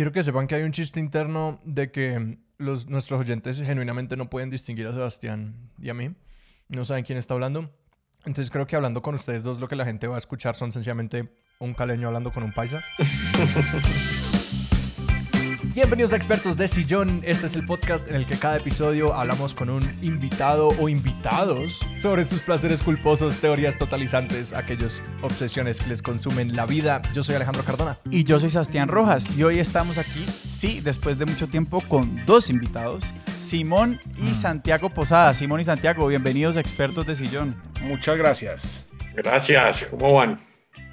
quiero que sepan que hay un chiste interno de que los, nuestros oyentes genuinamente no pueden distinguir a Sebastián y a mí. No saben quién está hablando. Entonces creo que hablando con ustedes dos lo que la gente va a escuchar son sencillamente un caleño hablando con un paisa. Bienvenidos a Expertos de Sillón. Este es el podcast en el que cada episodio hablamos con un invitado o invitados sobre sus placeres culposos, teorías totalizantes, aquellas obsesiones que les consumen la vida. Yo soy Alejandro Cardona. Y yo soy Sebastián Rojas. Y hoy estamos aquí, sí, después de mucho tiempo, con dos invitados, Simón y Santiago Posada. Simón y Santiago, bienvenidos a Expertos de Sillón. Muchas gracias. Gracias, ¿cómo van?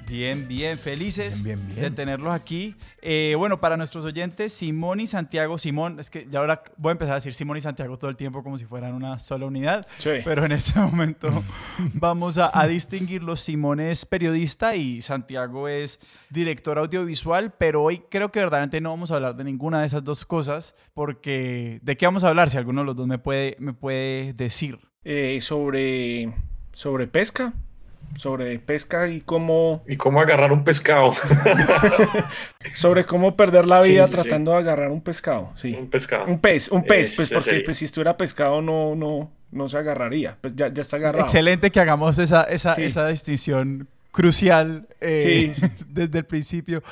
Bien, bien, felices Bien, bien, bien. de tenerlos aquí. Eh, bueno, para nuestros oyentes, Simón y Santiago, Simón, es que ya ahora voy a empezar a decir Simón y Santiago todo el tiempo como si fueran una sola unidad, Sí. pero en este momento vamos a, a distinguirlos. Simón es periodista y Santiago es director audiovisual, pero hoy creo que verdaderamente no vamos a hablar de ninguna de esas dos cosas, porque ¿de qué vamos a hablar? Si alguno de los dos me puede, me puede decir. Eh, sobre, sobre pesca. Sobre pesca y cómo. ¿Y cómo agarrar un pescado? Sobre cómo perder la vida Sí, sí, sí. tratando de agarrar un pescado. Sí. un pescado. Un pez, un pez, Es- pues porque pues, si estuviera pescado no, no, no se agarraría. Pues ya, ya está agarrado. Excelente que hagamos esa, esa, Sí. esa distinción crucial eh, Sí. desde el principio.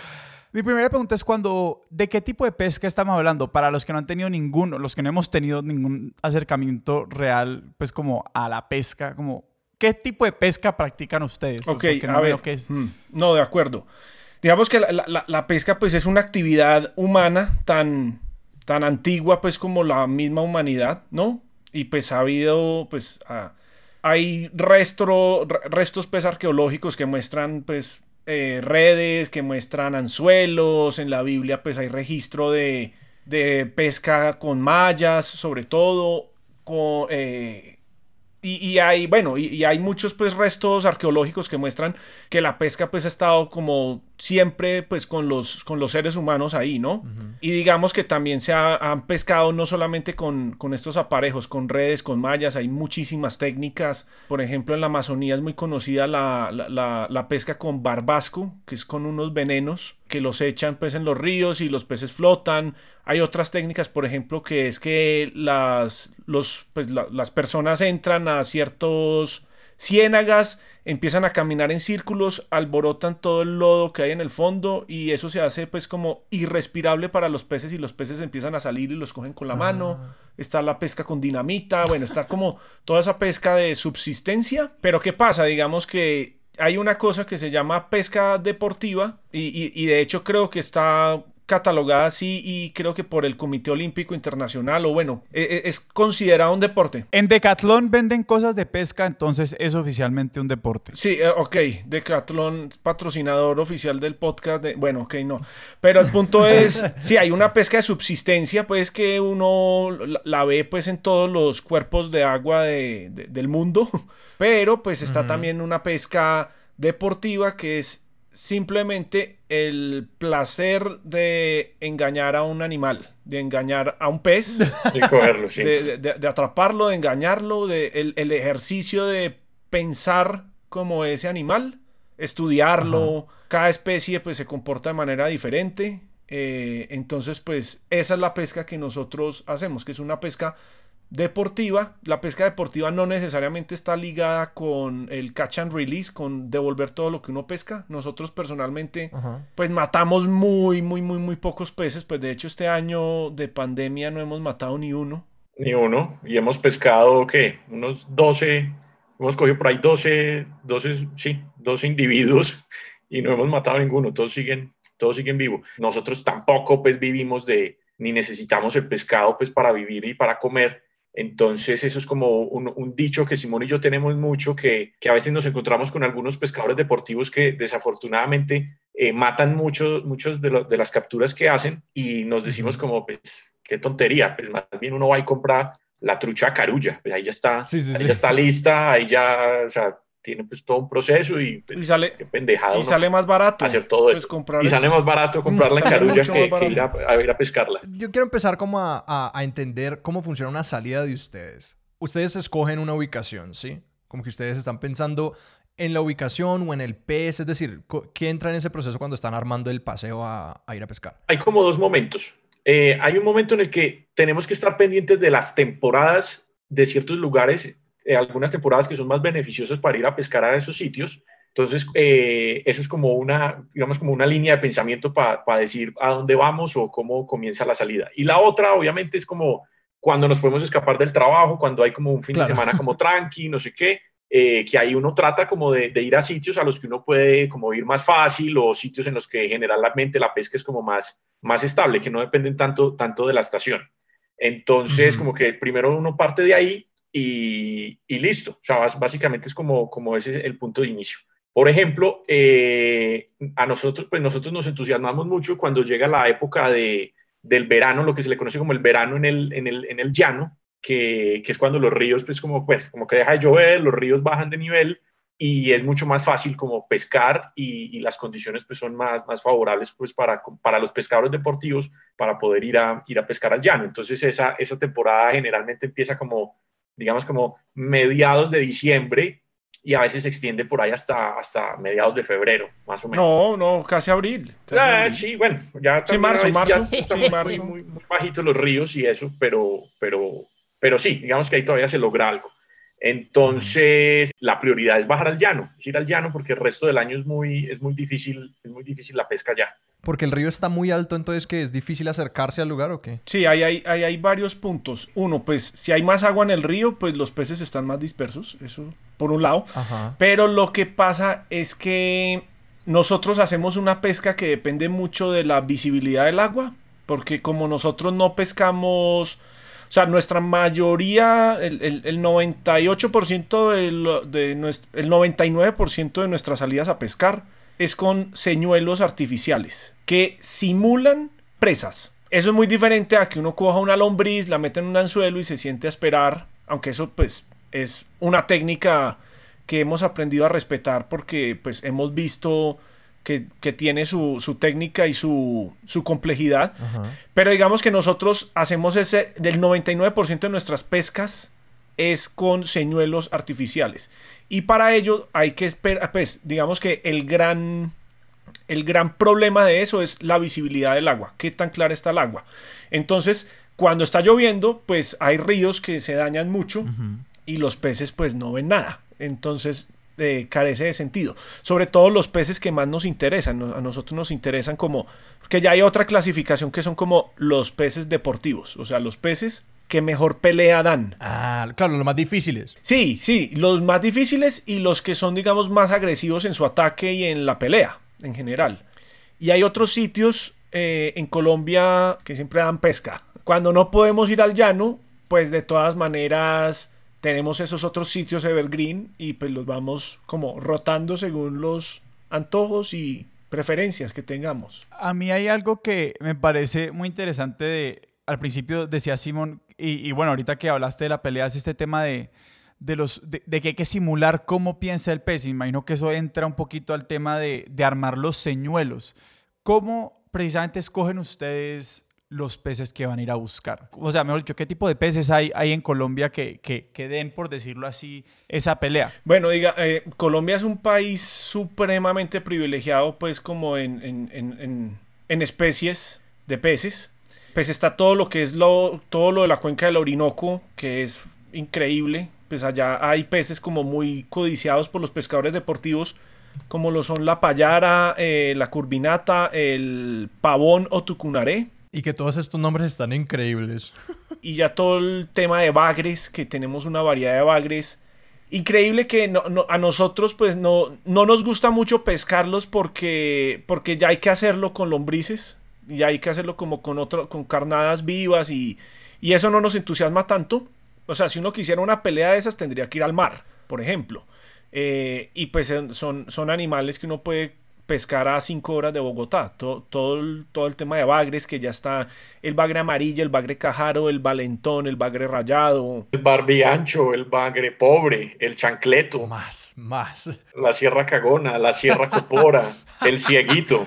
Mi primera pregunta es cuando, ¿de qué tipo de pesca estamos hablando? Para los que no han tenido ninguno, los que no hemos tenido ningún acercamiento real, pues como a la pesca, como, ¿qué tipo de pesca practican ustedes? Ok, Porque no a ver. es. mm, No, de acuerdo. Digamos que la, la- la- la pesca pues es una actividad humana tan, tan antigua pues como la misma humanidad, ¿no? Y pues ha habido pues ah, hay restos pues arqueológicos que muestran pues eh, redes, que muestran anzuelos, en la Biblia pues hay registro de, de pesca con mallas, sobre todo, con, eh, y, y hay, bueno, y, y hay muchos pues restos arqueológicos que muestran que la pesca pues ha estado como siempre pues con los, con los seres humanos ahí, ¿no? Y digamos que también se ha- han pescado no solamente con, con estos aparejos, con redes, con mallas, hay muchísimas técnicas. Por ejemplo, en la Amazonía es muy conocida la, la- la- la pesca con barbasco, que es con unos venenos que los echan pues en los ríos y los peces flotan. Hay otras técnicas, por ejemplo, que es que las, los, pues, la- las personas entran a ciertos ciénagas, empiezan a caminar en círculos, alborotan todo el lodo que hay en el fondo y eso se hace pues como irrespirable para los peces y los peces empiezan a salir y los cogen con la mano. Está la pesca con dinamita, bueno, está como toda esa pesca de subsistencia. Pero ¿qué pasa? Digamos que hay una cosa que se llama pesca deportiva y, y- y de hecho creo que está catalogada así y creo que por el Comité Olímpico Internacional o bueno, e- e- es considerado un deporte. En Decathlon venden cosas de pesca, entonces es oficialmente un deporte. Sí, eh, ok, Decathlon, patrocinador oficial del podcast. De, bueno, ok, no. Pero el punto es, sí, hay una pesca de subsistencia, pues que uno la, la ve pues en todos los cuerpos de agua de- de- del mundo. Pero pues está también una pesca deportiva que es simplemente el placer de engañar a un animal, de engañar a un pez Y cogerlo, sí. de, de- de- de atraparlo, de engañarlo, de el, el ejercicio de pensar como ese animal, estudiarlo, cada especie pues se comporta de manera diferente. eh, entonces pues esa es la pesca que nosotros hacemos, que es una pesca deportiva. La pesca deportiva no necesariamente está ligada con el catch and release, con devolver todo lo que uno pesca. Nosotros personalmente Ajá. pues matamos muy, muy, muy, muy pocos peces. Pues de hecho este año de pandemia no hemos matado ni uno. Ni uno. Y hemos pescado, ¿qué? Unos 12, hemos cogido por ahí 12, 12, sí, 12 individuos y no hemos matado ninguno. Todos siguen, todos siguen vivos. Nosotros tampoco, pues, vivimos de, ni necesitamos el pescado, pues, para vivir y para comer. Entonces, eso es como un, un dicho que Simón y yo tenemos mucho, que, que a veces nos encontramos con algunos pescadores deportivos que desafortunadamente eh, matan mucho, muchos de, lo- de las capturas que hacen y nos decimos como, pues, qué tontería, pues más bien uno va y compra la trucha carulla, pues ahí ya está, Sí, sí, ahí sí. ya está lista, ahí ya, o sea, tiene pues todo un proceso y, pues, Y sale, qué pendejada y sale más barato. hacer todo pues, eso. comprar Y sale más barato comprarla en carulla que, que ir, a, a ir a pescarla. Yo quiero empezar como a, a- a entender cómo funciona una salida de ustedes. Ustedes escogen una ubicación, ¿sí? Como que ustedes están pensando en la ubicación o en el pez? Es decir, ¿qué entra en ese proceso cuando están armando el paseo a, ir a pescar? Hay como dos momentos. Eh, hay un momento en el que tenemos que estar pendientes de las temporadas de ciertos lugares, eh, algunas temporadas que son más beneficiosas para ir a pescar a esos sitios. Entonces, eh, eso es como una, digamos, como una línea de pensamiento para decir a dónde vamos o cómo comienza la salida. Y la otra, obviamente, es como cuando nos podemos escapar del trabajo, cuando hay como un fin de semana como tranqui, no sé qué, eh, que ahí uno trata como de, ir a sitios a los que uno puede como ir más fácil o sitios en los que generalmente la pesca es como más, más estable, que no dependen tanto, tanto de la estación. Entonces, como que primero uno parte de ahí y, listo. O sea, básicamente es como, como ese es el punto de inicio. Por ejemplo, eh, a nosotros, pues nosotros nos entusiasmamos mucho cuando llega la época de, del verano, lo que se le conoce como el verano en el, en el, en el llano, que, que, es cuando los ríos, pues como, pues como que deja de llover, los ríos bajan de nivel y es mucho más fácil como pescar y, y las condiciones pues son más, más favorables pues para, para los pescadores deportivos para poder ir a, ir a pescar al llano. Entonces esa, esa temporada generalmente empieza como, digamos, como mediados de diciembre y a veces se extiende por ahí hasta, hasta mediados de febrero, más o menos. No, no, casi abril. Ah, sí, bueno, ya sí, marzo, marzo, sí, marzo. Muy, muy, bajitos los ríos y eso, pero, pero, pero sí, digamos que ahí todavía se logra algo. Entonces, la prioridad es bajar al llano, es ir al llano porque el resto del año es muy, es muy difícil, es muy difícil la pesca ya. Porque el río está muy alto, entonces que es difícil acercarse al lugar o qué? Sí, hay, hay, hay, varios puntos. Uno, pues si hay más agua en el río, pues los peces están más dispersos, eso por un lado. Pero lo que pasa es que nosotros hacemos una pesca que depende mucho de la visibilidad del agua, porque como nosotros no pescamos, o sea, nuestra mayoría, el, el, 98% de, de nuestro, el 99% de nuestras salidas a pescar es con señuelos artificiales que simulan presas. Eso es muy diferente a que uno coja una lombriz, la mete en un anzuelo y se siente a esperar, aunque eso pues es una técnica que hemos aprendido a respetar porque pues hemos visto que, tiene su, técnica y su, complejidad. Pero digamos que nosotros hacemos ese, del 99% de nuestras pescas es con señuelos artificiales. Y para ello hay que esperar, pues digamos que el gran el gran problema de eso es la visibilidad del agua, qué tan clara está el agua. Entonces, cuando está lloviendo, pues hay ríos que se dañan mucho y los peces pues no ven nada. Entonces, eh, carece de sentido. Sobre todo los peces que más nos interesan. A nosotros nos interesan como... Que ya hay otra clasificación que son como los peces deportivos. O sea, los peces que mejor pelea dan. Ah, claro, los más difíciles. Sí, sí, los más difíciles y los que son, digamos, más agresivos en su ataque y en la pelea en general. Y hay otros sitios eh, en Colombia que siempre dan pesca. Cuando no podemos ir al llano, pues de todas maneras tenemos esos otros sitios evergreen y pues los vamos como rotando según los antojos y preferencias que tengamos. A mí hay algo que me parece muy interesante de, al principio decía Simón, y, bueno, ahorita que hablaste de la pelea, es este tema de, de, los, de, que hay que simular cómo piensa el pez. Imagino que eso entra un poquito al tema de, armar los señuelos. ¿Cómo precisamente escogen ustedes los peces que van a ir a buscar? O sea, mejor dicho, ¿qué tipo de peces hay, hay en Colombia que, que, den, por decirlo así, esa pelea? Bueno, diga, eh, Colombia es un país supremamente privilegiado, pues, como en, en, en, especies de peces. Pues está todo lo que es lo, todo lo de la cuenca del Orinoco, que es increíble pues allá hay peces como muy codiciados por los pescadores deportivos, como lo son la payara, eh, la curvinata, el pavón o tucunaré. Y que todos estos nombres están increíbles. Y ya todo el tema de bagres, que tenemos una variedad de bagres. Increíble que a nosotros pues no, no nos gusta mucho pescarlos porque, porque ya hay que hacerlo con lombrices. Ya hay que hacerlo como con, otro, con carnadas vivas y, y eso no nos entusiasma tanto. O sea, si uno quisiera una pelea de esas, tendría que ir al mar, por ejemplo. Eh, y pues son, son animales que uno puede pescar a 5 horas de Bogotá. Todo, todo, el, todo el tema de bagres, que ya está el bagre amarillo, el bagre cajaro, el valentón, el bagre rayado. El barbiancho, el bagre pobre, el chancleto. Más, más. La sierra cagona, la sierra copora, el cieguito.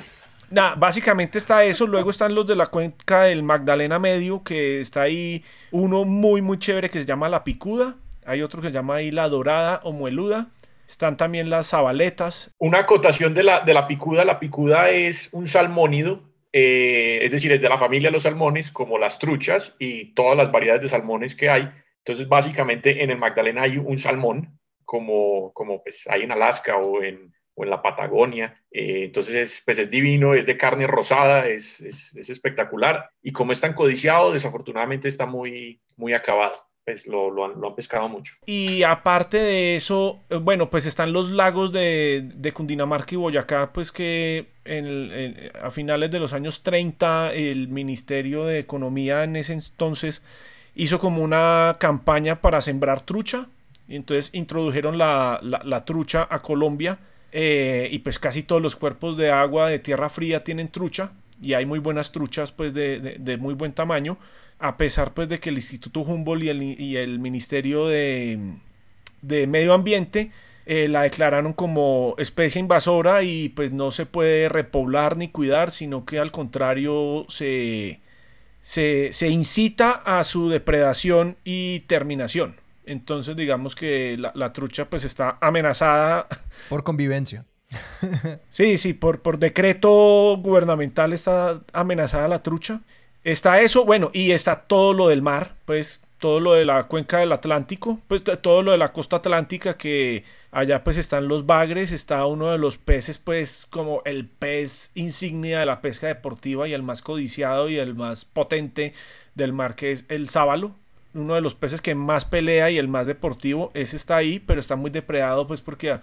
Nah, básicamente está eso. Luego están los de la cuenca del Magdalena Medio, que está ahí uno muy, muy chévere que se llama La Picuda. Hay otro que se llama ahí La Dorada o Mueluda. Están también las zabaletas. Una acotación de la, de la picuda. La picuda es un salmónido, eh, es decir, es de la familia de los salmones, como las truchas y todas las variedades de salmones que hay. Entonces, básicamente en el Magdalena hay un salmón, como, como pues, hay en Alaska o en, o en la Patagonia. Eh, entonces, es, pues es divino, es de carne rosada, es, es, es, espectacular. Y como es tan codiciado, desafortunadamente está muy, muy acabado. Pues lo, lo, han, lo, han, pescado mucho. Y aparte de eso, eh, bueno, pues están los lagos de, de Cundinamarca y Boyacá, pues que en, en, a finales de los años 30 el Ministerio de Economía en ese entonces hizo como una campaña para sembrar trucha. Y entonces introdujeron la, la, la trucha a Colombia. Eh, y pues casi todos los cuerpos de agua de tierra fría tienen trucha. Y hay muy buenas truchas pues de, de, de muy buen tamaño. A pesar pues de que el Instituto Humboldt y el, y el Ministerio de, de Medio Ambiente eh, la declararon como especie invasora y pues no se puede repoblar ni cuidar, sino que al contrario se, se, se, incita a su depredación y terminación. Entonces digamos que la, la trucha pues está amenazada. Por convivencia. sí, sí, por, por decreto gubernamental está amenazada la trucha. Está eso, bueno, y está todo lo del mar, pues todo lo de la cuenca del Atlántico, pues todo lo de la costa atlántica que allá pues están los bagres, está uno de los peces pues como el pez insignia de la pesca deportiva y el más codiciado y el más potente del mar que es el sábalo, uno de los peces que más pelea y el más deportivo, ese está ahí, pero está muy depredado pues porque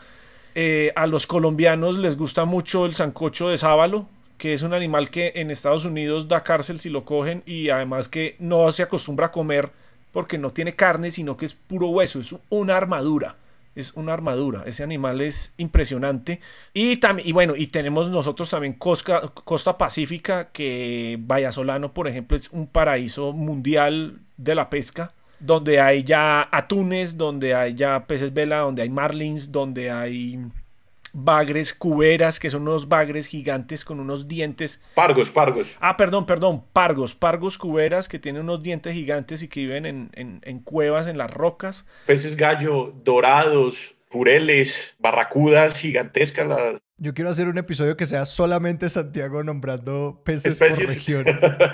eh, a los colombianos les gusta mucho el sancocho de sábalo, que es un animal que en Estados Unidos da cárcel si lo cogen y además que no se acostumbra a comer porque no tiene carne, sino que es puro hueso, es una armadura. Es una armadura, ese animal es impresionante. Y, y bueno, y tenemos nosotros también Costa, Costa Pacífica, que Vallasolano, por ejemplo, es un paraíso mundial de la pesca, donde hay ya atunes, donde hay ya peces vela, donde hay marlins, donde hay bagres, cuberas, que son unos bagres gigantes con unos dientes. Pargos, pargos. Ah, perdón, perdón, pargos, pargos cuberas que tienen unos dientes gigantes y que viven en, en, en cuevas, en las rocas. Peces gallo, dorados, jureles, barracudas gigantescas. Las... Yo quiero hacer un episodio que sea solamente Santiago nombrando peces Especies. por región.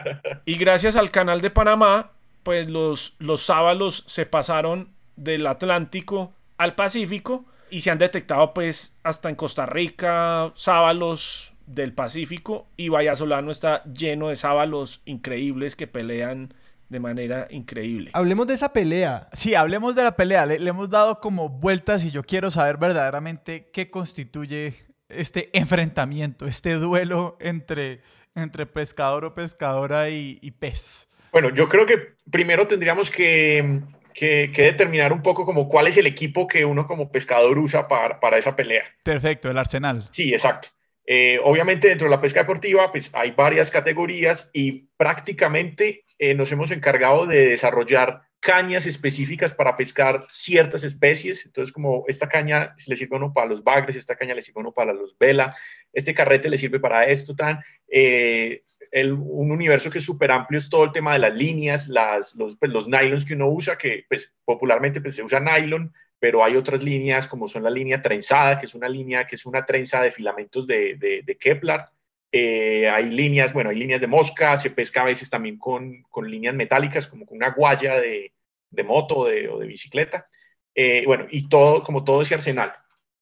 y gracias al canal de Panamá, pues los, los sábalos se pasaron del Atlántico al Pacífico y se han detectado pues hasta en Costa Rica sábalos del Pacífico y Vallasolano está lleno de sábalos increíbles que pelean de manera increíble. Hablemos de esa pelea. Sí, hablemos de la pelea. Le, le, hemos dado como vueltas y yo quiero saber verdaderamente qué constituye este enfrentamiento, este duelo entre, entre pescador o pescadora y, y pez. Bueno, yo creo que primero tendríamos que que, que, determinar un poco como cuál es el equipo que uno como pescador usa para, para esa pelea. Perfecto, el arsenal. Sí, exacto. Eh, obviamente dentro de la pesca deportiva pues hay varias categorías y prácticamente eh, nos hemos encargado de desarrollar cañas específicas para pescar ciertas especies. Entonces, como esta caña le sirve uno para los bagres, esta caña le sirve uno para los vela, este carrete le sirve para esto, tan. Eh, el, un universo que es súper amplio es todo el tema de las líneas, las, los, pues, nylons que uno usa, que pues, popularmente pues, se usa nylon, pero hay otras líneas como son la línea trenzada, que es una línea que es una trenza de filamentos de, de, de Kevlar. Eh, hay líneas, bueno, hay líneas de mosca, se pesca a veces también con, con líneas metálicas, como con una guaya de, de moto o de bicicleta. Eh, bueno, y todo, como todo ese arsenal.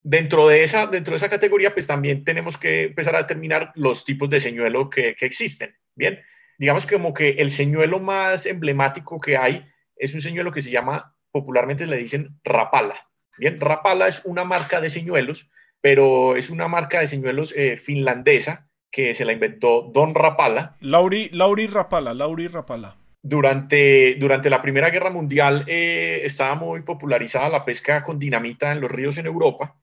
Dentro de, esa, dentro de esa categoría, pues también tenemos que empezar a determinar los tipos de señuelo que, que existen. Bien, digamos que como que el señuelo más emblemático que hay es un señuelo que se llama, popularmente le dicen Rapala. Bien, Rapala es una marca de señuelos, pero es una marca de señuelos eh, finlandesa que se la inventó Don Rapala. Lauri, Lauri Rapala, Lauri Rapala. Durante, durante la Primera Guerra Mundial eh, estaba muy popularizada la pesca con dinamita en los ríos en Europa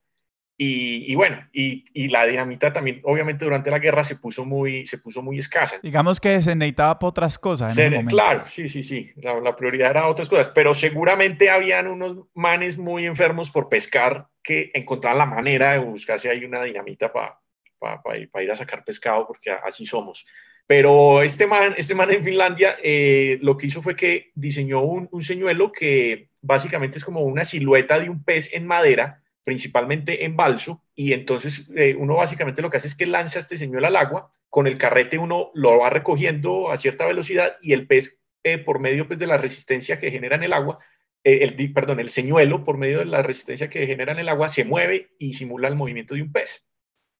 y, y, bueno, y, y, la dinamita también, obviamente, durante la guerra se puso muy, se puso muy escasa. Digamos que se necesitaba para otras cosas. Se, claro, sí, sí, sí. La, la, prioridad era otras cosas, pero seguramente habían unos manes muy enfermos por pescar que encontraban la manera de buscarse ahí una dinamita para pa, pa, pa ir a sacar pescado, porque así somos. Pero este man, este man en Finlandia eh, lo que hizo fue que diseñó un, un señuelo que básicamente es como una silueta de un pez en madera principalmente en balso, y entonces eh, uno básicamente lo que hace es que lanza este señuelo al agua, con el carrete uno lo va recogiendo a cierta velocidad y el pez, eh, por medio pues, de la resistencia que genera en el agua, eh, el, perdón, el señuelo, por medio de la resistencia que genera en el agua, se mueve y simula el movimiento de un pez.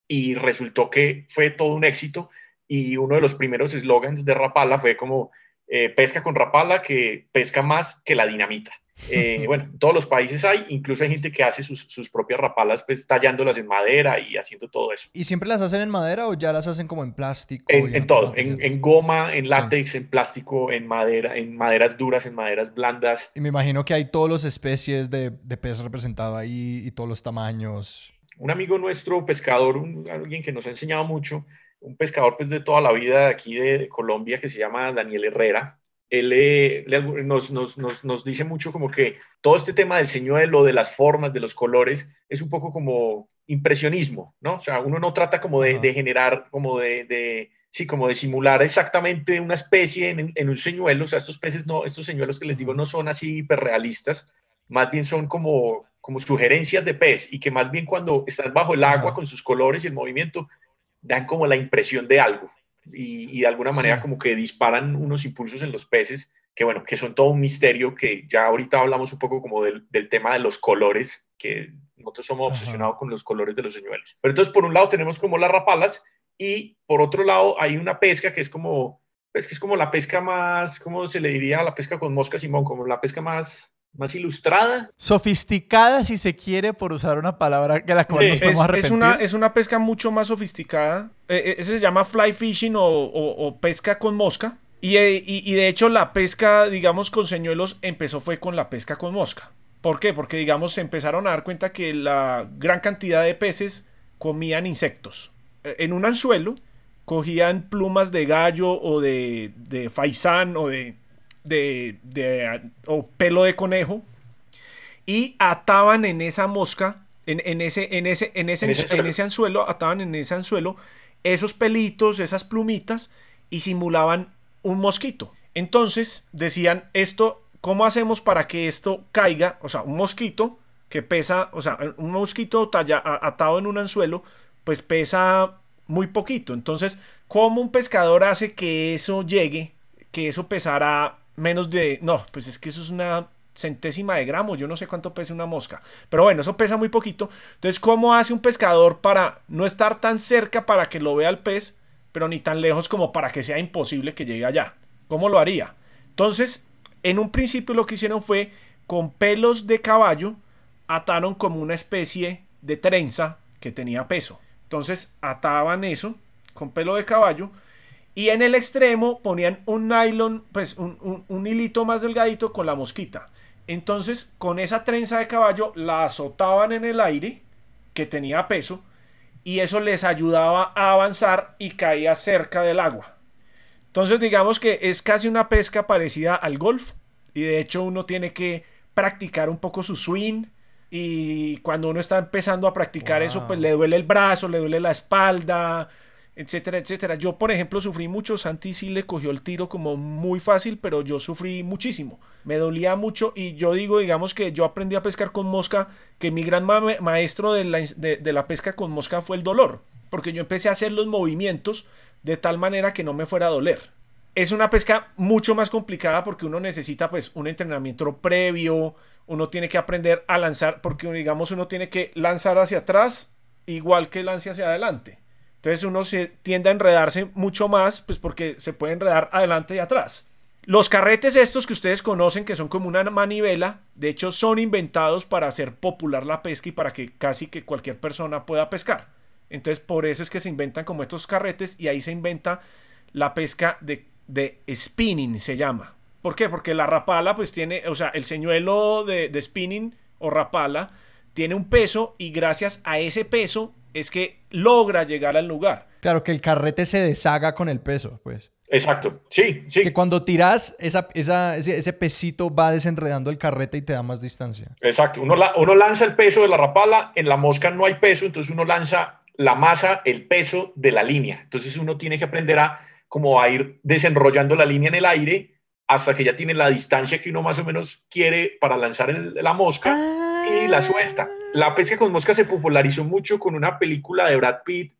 Y resultó que fue todo un éxito y uno de los primeros eslogans de Rapala fue como pesca con Rapala que pesca más que la dinamita. Eh, bueno, en todos los países hay, incluso hay gente que hace sus, propias rapalas, pues tallándolas en madera y haciendo todo eso. ¿Y siempre las hacen en madera o ya las hacen como en plástico? En, todo, en, goma, en látex, en plástico, en madera, en maderas duras, en maderas blandas. Y me imagino que hay todas las especies de, de pez representado ahí y todos los tamaños. Un amigo nuestro, pescador, alguien que nos ha enseñado mucho, un pescador pues de toda la vida aquí de Colombia que se llama Daniel Herrera, él nos, nos, nos, nos, dice mucho como que todo este tema del señuelo, de las formas, de los colores, es un poco como impresionismo, ¿no? O sea, uno no trata como de, de generar, como de, de, sí, como de simular exactamente una especie en, en, un señuelo, o sea, estos peces no, estos señuelos que les digo no son así hiperrealistas, más bien son como, como sugerencias de pez y que más bien cuando estás bajo el agua con sus colores y el movimiento, dan como la impresión de algo y, de alguna manera como que disparan unos impulsos en los peces que bueno, que son todo un misterio que ya ahorita hablamos un poco como del, del tema de los colores, que nosotros somos obsesionados con los colores de los señuelos. Pero entonces por un lado tenemos como las rapalas y por otro lado hay una pesca que es como, pues que es como la pesca más, ¿cómo se le diría? La pesca con mosca, Simón, como la pesca más, más ilustrada. Sofisticada, si se quiere, por usar una palabra que la cual nos podemos es, Es una, es una pesca mucho más sofisticada. Eh, eh, ese se llama fly fishing o, pesca con mosca. Eh, y, y, de hecho la pesca, digamos, con señuelos empezó fue con la pesca con mosca. ¿Por qué? Porque, digamos, se empezaron a dar cuenta que la gran cantidad de peces comían insectos. En un anzuelo cogían plumas de gallo o de, de faisán o de de, o pelo de conejo y ataban en esa mosca, en, en ese, en, ese, en, ese, en, ese, anzuelo, ataban en ese anzuelo esos pelitos, esas plumitas y simulaban un mosquito. Entonces decían, esto, ¿cómo hacemos para que esto caiga? O sea, un mosquito que pesa, o sea, un mosquito talla, atado en un anzuelo, pues pesa muy poquito. Entonces, ¿cómo un pescador hace que eso llegue, que eso pesara menos de... No, pues es que eso es una centésima de gramos, yo no sé cuánto pesa una mosca, pero bueno, eso pesa muy poquito. Entonces, ¿cómo hace un pescador para no estar tan cerca para que lo vea el pez, pero ni tan lejos como para que sea imposible que llegue allá? ¿Cómo lo haría? Entonces, en un principio lo que hicieron fue con pelos de caballo ataron como una especie de trenza que tenía peso. Entonces, ataban eso con pelo de caballo y en el extremo ponían un nylon, pues un, un, hilito más delgadito con la mosquita. Entonces, con esa trenza de caballo la azotaban en el aire, que tenía peso, y eso les ayudaba a avanzar y caía cerca del agua. Entonces, digamos que es casi una pesca parecida al golf, y de hecho uno tiene que practicar un poco su swing, y cuando uno está empezando a practicar eso, pues le duele el brazo, le duele la espalda, etcétera, etcétera. Yo, por ejemplo, sufrí mucho. Santi sí le cogió el tiro como muy fácil, pero yo sufrí muchísimo. Me dolía mucho y yo digo, digamos que yo aprendí a pescar con mosca, que mi gran maestro de la, de la pesca con mosca fue el dolor, porque yo empecé a hacer los movimientos de tal manera que no me fuera a doler. Es una pesca mucho más complicada porque uno necesita pues un entrenamiento previo, uno tiene que aprender a lanzar, porque digamos uno tiene que lanzar hacia atrás igual que lance hacia adelante. Entonces uno se tiende a enredarse mucho más, pues porque se puede enredar adelante y atrás. Los carretes estos que ustedes conocen, que son como una manivela, de hecho son inventados para hacer popular la pesca y para que casi que cualquier persona pueda pescar. Entonces por eso es que se inventan como estos carretes y ahí se inventa la pesca de, de spinning, se llama. ¿Por qué? Porque la rapala pues tiene, o sea, el señuelo de, de spinning o rapala tiene un peso y gracias a ese peso es que logra llegar al lugar. Claro, que el carrete se deshaga con el peso, pues. Exacto, sí, sí. Que cuando tiras, esa, ese, pesito va desenredando el carrete y te da más distancia. Exacto, uno, uno lanza el peso de la rapala, en la mosca no hay peso, entonces uno lanza la masa, el peso de la línea. Entonces uno tiene que aprender a como a ir desenrollando la línea en el aire hasta que ya tiene la distancia que uno más o menos quiere para lanzar la mosca. Ah la suelta. La pesca con mosca se popularizó mucho con una película de Brad Pitt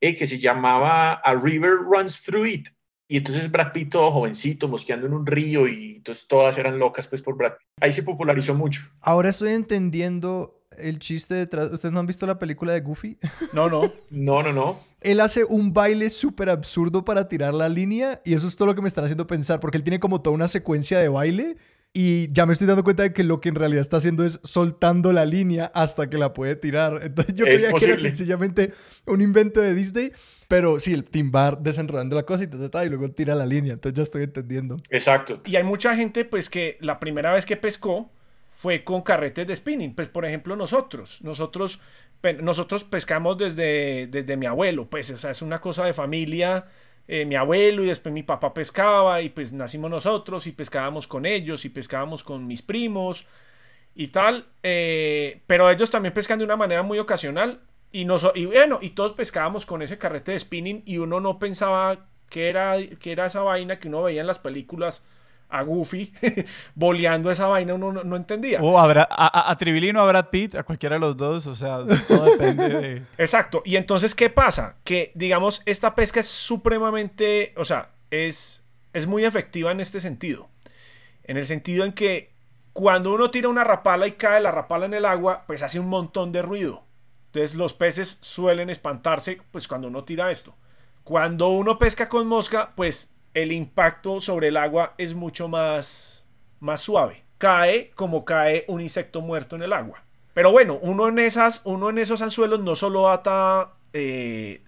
eh, que se llamaba A River Runs Through It. Y entonces Brad Pitt todo jovencito, mosqueando en un río y entonces todas eran locas pues por Brad Pitt. Ahí se popularizó mucho. Ahora estoy entendiendo el chiste detrás. ¿Ustedes no han visto la película de Goofy? No, no. No, no, no. Él hace un baile súper absurdo para tirar la línea y eso es todo lo que me están haciendo pensar porque él tiene como toda una secuencia de baile y ya me estoy dando cuenta de que lo que en realidad está haciendo es soltando la línea hasta que la puede tirar. Entonces yo Es creía que era sencillamente un invento de Disney, pero sí, el timbar desenredando la cosa y, ta, ta, ta, y luego tira la línea. Entonces ya estoy entendiendo. Exacto. Y hay mucha gente, pues, que la primera vez que pescó fue con carretes de spinning. Pues, por ejemplo, nosotros. Nosotros, nosotros pescamos desde, desde mi abuelo. Pues, o sea, es una cosa de familia. Eh, mi abuelo y después mi papá pescaba y pues nacimos nosotros y pescábamos con ellos y pescábamos con mis primos y tal. eh, pero ellos también pescan de una manera muy ocasional. Y, nos, y bueno, y todos pescábamos con ese carrete de spinning y uno no pensaba que era, que era esa vaina que uno veía en las películas a Goofy boleando esa vaina, uno no, no entendía. O a, a, a- a Tribilino, a Brad Pitt, a cualquiera de los dos, o sea, todo depende de... Exacto. Y entonces, ¿qué pasa? Que, digamos, esta pesca es supremamente, o sea, es, es muy efectiva en este sentido. En el sentido en que cuando uno tira una rapala y cae la rapala en el agua, pues hace un montón de ruido. Entonces los peces suelen espantarse, pues cuando uno tira esto. Cuando uno pesca con mosca, pues el impacto sobre el agua es mucho más, más suave. Cae como cae un insecto muerto en el agua. Pero bueno, uno en, esas, uno en esos anzuelos no solo ata eh,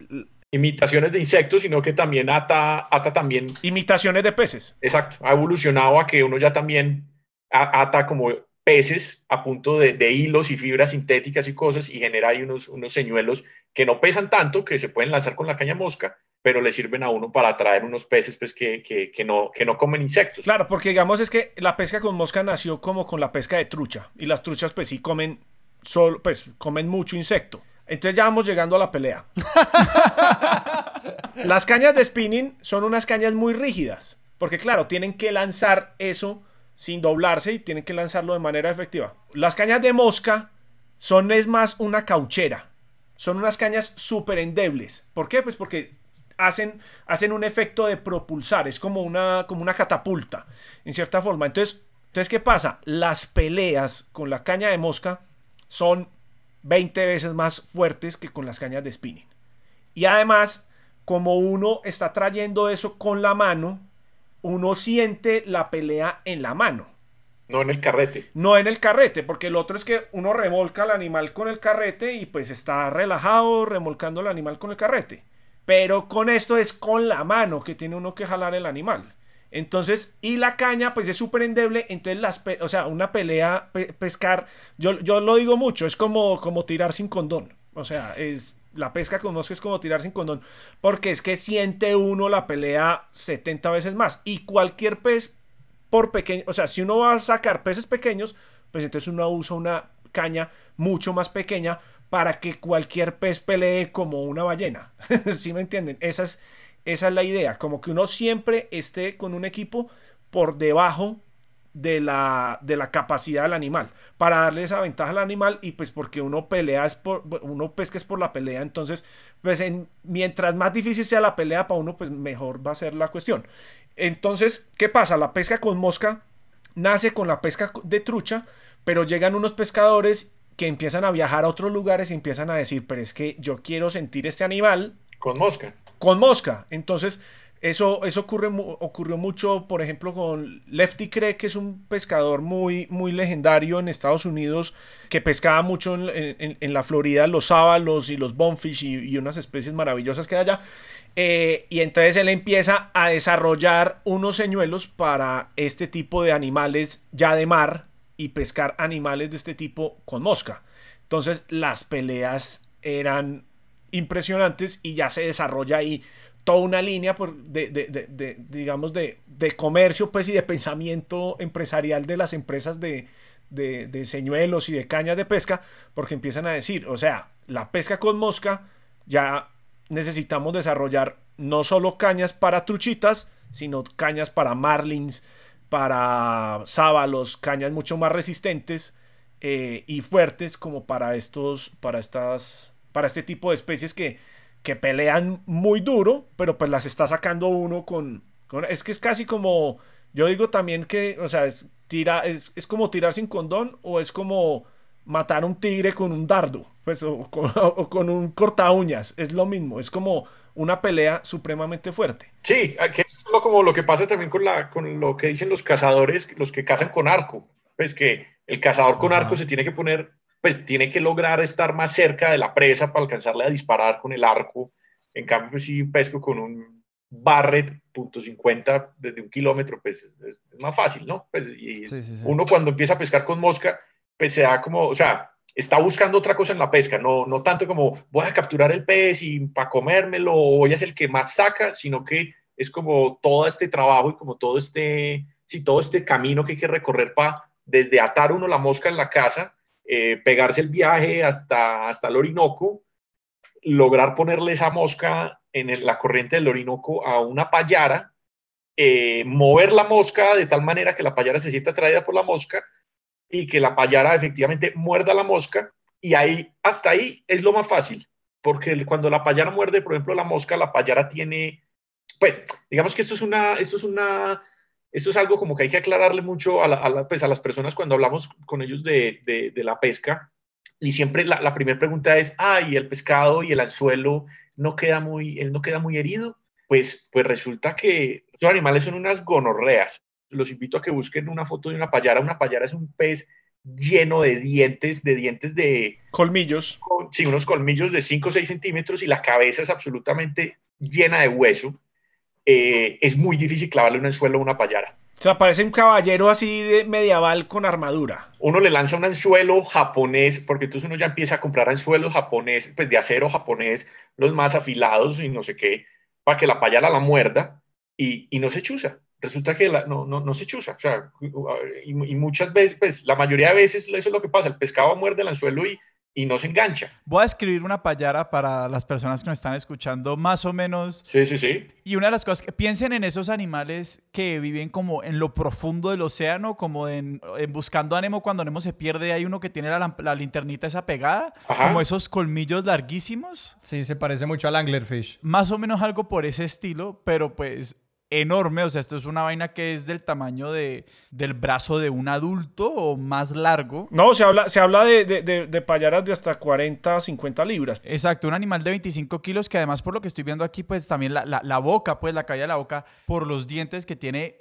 Imitaciones de insectos, sino que también ata, ata también, imitaciones de peces. exacto, ha evolucionado a que uno ya también ata como peces a punto de, de hilos y fibras sintéticas y cosas y genera ahí unos, unos señuelos que no pesan tanto, que se pueden lanzar con la caña mosca, pero le sirven a uno para atraer unos peces pues, que, que, que no, que no comen insectos. Claro, porque digamos es que la pesca con mosca nació como con la pesca de trucha. Y las truchas pues sí comen, solo, pues, comen mucho insecto. Entonces ya vamos llegando a la pelea. Las cañas de spinning son unas cañas muy rígidas. Porque claro, tienen que lanzar eso sin doblarse y tienen que lanzarlo de manera efectiva. Las cañas de mosca son es más una cauchera. Son unas cañas súper endebles. ¿Por qué? Pues porque hacen, hacen un efecto de propulsar. Es como una, como una catapulta, en cierta forma. Entonces, entonces, ¿qué pasa? Las peleas con la caña de mosca son 20 veces más fuertes que con las cañas de spinning. Y además, como uno está trayendo eso con la mano, uno siente la pelea en la mano, No en el carrete. no en el carrete, porque el otro es que uno remolca al animal con el carrete y pues está relajado remolcando al animal con el carrete. Pero con esto es con la mano que tiene uno que jalar el animal. Entonces, y la caña pues es súper endeble, entonces las, o sea, una pelea, pe- pescar, yo, yo lo digo mucho, es como, como tirar sin condón. O sea, es la pesca con es como tirar sin condón, porque es que siente uno la pelea 70 veces más. Y cualquier pez, por pequeño, o sea, si uno va a sacar peces pequeños, pues entonces uno usa una caña mucho más pequeña para que cualquier pez pelee como una ballena. ¿Sí me entienden? Esa es, esa es la idea, como que uno siempre esté con un equipo por debajo de la, de la capacidad del animal, para darle esa ventaja al animal y pues porque uno pelea es por, uno pesca es por la pelea, entonces pues en- mientras más difícil sea la pelea para uno, pues mejor va a ser la cuestión. Entonces, ¿qué pasa? La pesca con mosca nace con la pesca de trucha, pero llegan unos pescadores que empiezan a viajar a otros lugares y empiezan a decir, pero es que yo quiero sentir este animal Con mosca. con mosca. Entonces, eso, eso ocurre, ocurrió mucho, por ejemplo, con Lefty Kreh, que es un pescador muy, muy legendario en Estados Unidos, que pescaba mucho en, en- en la Florida, los sábalos y los bonefish y, y unas especies maravillosas que hay allá. Eh, y entonces él empieza a desarrollar unos señuelos para este tipo de animales ya de mar y pescar animales de este tipo con mosca. Entonces las peleas eran impresionantes y ya se desarrolla ahí toda una línea por- de, de- de- de, digamos, de, comercio pues, y de pensamiento empresarial de las empresas de señuelos y de cañas de pesca, porque empiezan a decir, o sea, la pesca con mosca ya necesitamos desarrollar no solo cañas para truchitas, sino cañas para marlins, para sábalos, cañas mucho más resistentes eh, y fuertes como para estos, para estas, para este tipo de especies que, que pelean muy duro, pero pues las está sacando uno con, es que es casi como, yo digo también que, o sea, es, tira, es, es como tirar sin condón o es como matar un tigre con un dardo, pues, o con, o con un corta uñas, es lo mismo, es como una pelea supremamente fuerte. Sí, que es como lo que pasa también con, la, con lo que dicen los cazadores, los que cazan con arco, pues que el cazador con arco se tiene que poner, pues tiene que lograr estar más cerca de la presa para alcanzarle a disparar con el arco. En cambio, pues si pesco con un Barrett punto .50 desde un kilómetro, pues es, más fácil, ¿no? Pues, y uno cuando empieza a pescar con mosca, pues se da como, o sea, está buscando otra cosa en la pesca, no, no tanto como voy a capturar el pez y para comérmelo, o ella es el que más saca, sino que es como todo este trabajo y como todo este, todo este camino que hay que recorrer para desde atar uno la mosca en la casa, eh, pegarse el viaje hasta, hasta el Orinoco, lograr ponerle esa mosca en la corriente del Orinoco a una payara, eh, mover la mosca de tal manera que la payara se sienta atraída por la mosca y que la payara efectivamente muerda la mosca. Y ahí, hasta ahí es lo más fácil, porque cuando la payara muerde, por ejemplo, la mosca, la payara tiene, pues, digamos que esto es una, esto es una, esto es algo como que hay que aclararle mucho a, pues, a las personas cuando hablamos con ellos de, de, la pesca. Y siempre la, la primera pregunta es, ah, ¿y el pescado y el anzuelo no queda muy, él no queda muy herido? Pues, pues resulta que los animales son unas gonorreas los invito a que busquen una foto de una payara. Una payara es un pez lleno de dientes, de dientes de... Colmillos. Sí, unos colmillos de 5 o 6 centímetros y la cabeza es absolutamente llena de hueso. Eh, es muy difícil clavarle un anzuelo a una payara. O sea, parece un caballero así de medieval con armadura. Uno le lanza un anzuelo japonés, porque entonces uno ya empieza a comprar anzuelos japonés, pues de acero japonés, los más afilados y no sé qué, para que la payara la muerda y, y no se chuza resulta que no, no, no, se chuza. O sea, y, muchas veces, pues la mayoría de veces eso es lo que pasa. El pescado muerde el anzuelo y, y no se engancha. Voy a escribir una payara para las personas que nos están escuchando, más o menos. Sí, sí, sí. Y una de las cosas que piensen en esos animales que viven como en lo profundo del océano, como en, buscando a Nemo cuando Nemo se pierde, hay uno que tiene la, la linternita esa pegada, como esos colmillos larguísimos. Sí, se parece mucho al anglerfish. Más o menos algo por ese estilo, pero pues enorme, o sea, esto es una vaina que es del tamaño de, del brazo de un adulto o más largo. No, se habla, se habla de, de, de, payaras de hasta 40, 50 libras. Exacto, un animal de 25 kilos que además por lo que estoy viendo aquí, pues también la, la, la boca, pues la caída de la boca, por los dientes que tiene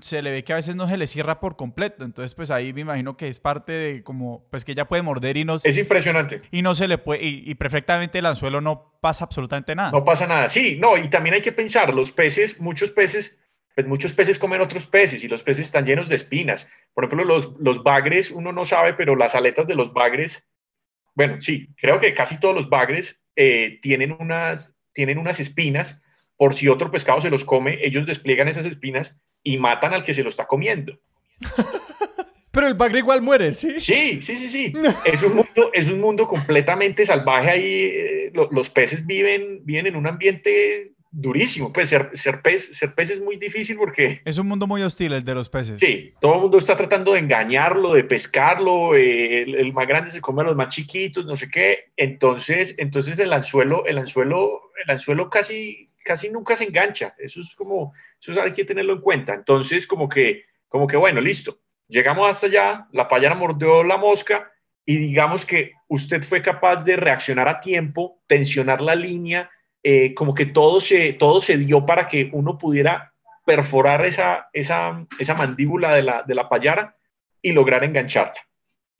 se le ve que a veces no se le cierra por completo. Entonces, pues ahí me imagino que es parte de como, pues que ella puede morder y no Es impresionante. Y no se le puede, y, perfectamente el anzuelo no pasa absolutamente nada. No pasa nada, sí, no, y también hay que pensar, los peces, muchos peces, pues muchos peces comen otros peces y los peces están llenos de espinas. Por ejemplo, los, los bagres, uno no sabe, pero las aletas de los bagres, bueno, sí, creo que casi todos los bagres eh, tienen, unas, tienen unas espinas por si otro pescado se los come, ellos despliegan esas espinas y matan al que se lo está comiendo. Pero el bagre igual muere, ¿sí? Sí, sí, sí, sí. es, un mundo, es un mundo completamente salvaje ahí. Eh, los, peces viven, viven en un ambiente durísimo. Pues ser, ser, pez, ser pez es muy difícil porque... Es un mundo muy hostil el de los peces. Sí, todo el mundo está tratando de engañarlo, de pescarlo. Eh, el, más grande se come a los más chiquitos, no sé qué. Entonces, entonces el anzuelo, el anzuelo, el anzuelo casi casi nunca se engancha. Eso es como, eso hay que tenerlo en cuenta. Entonces, como que, como que bueno, listo. Llegamos hasta allá, la payana mordió la mosca y digamos que usted fue capaz de reaccionar a tiempo, tensionar la línea, eh, como que todo se, todo se dio para que uno pudiera perforar esa, esa, esa mandíbula de la, de la payara y lograr engancharla.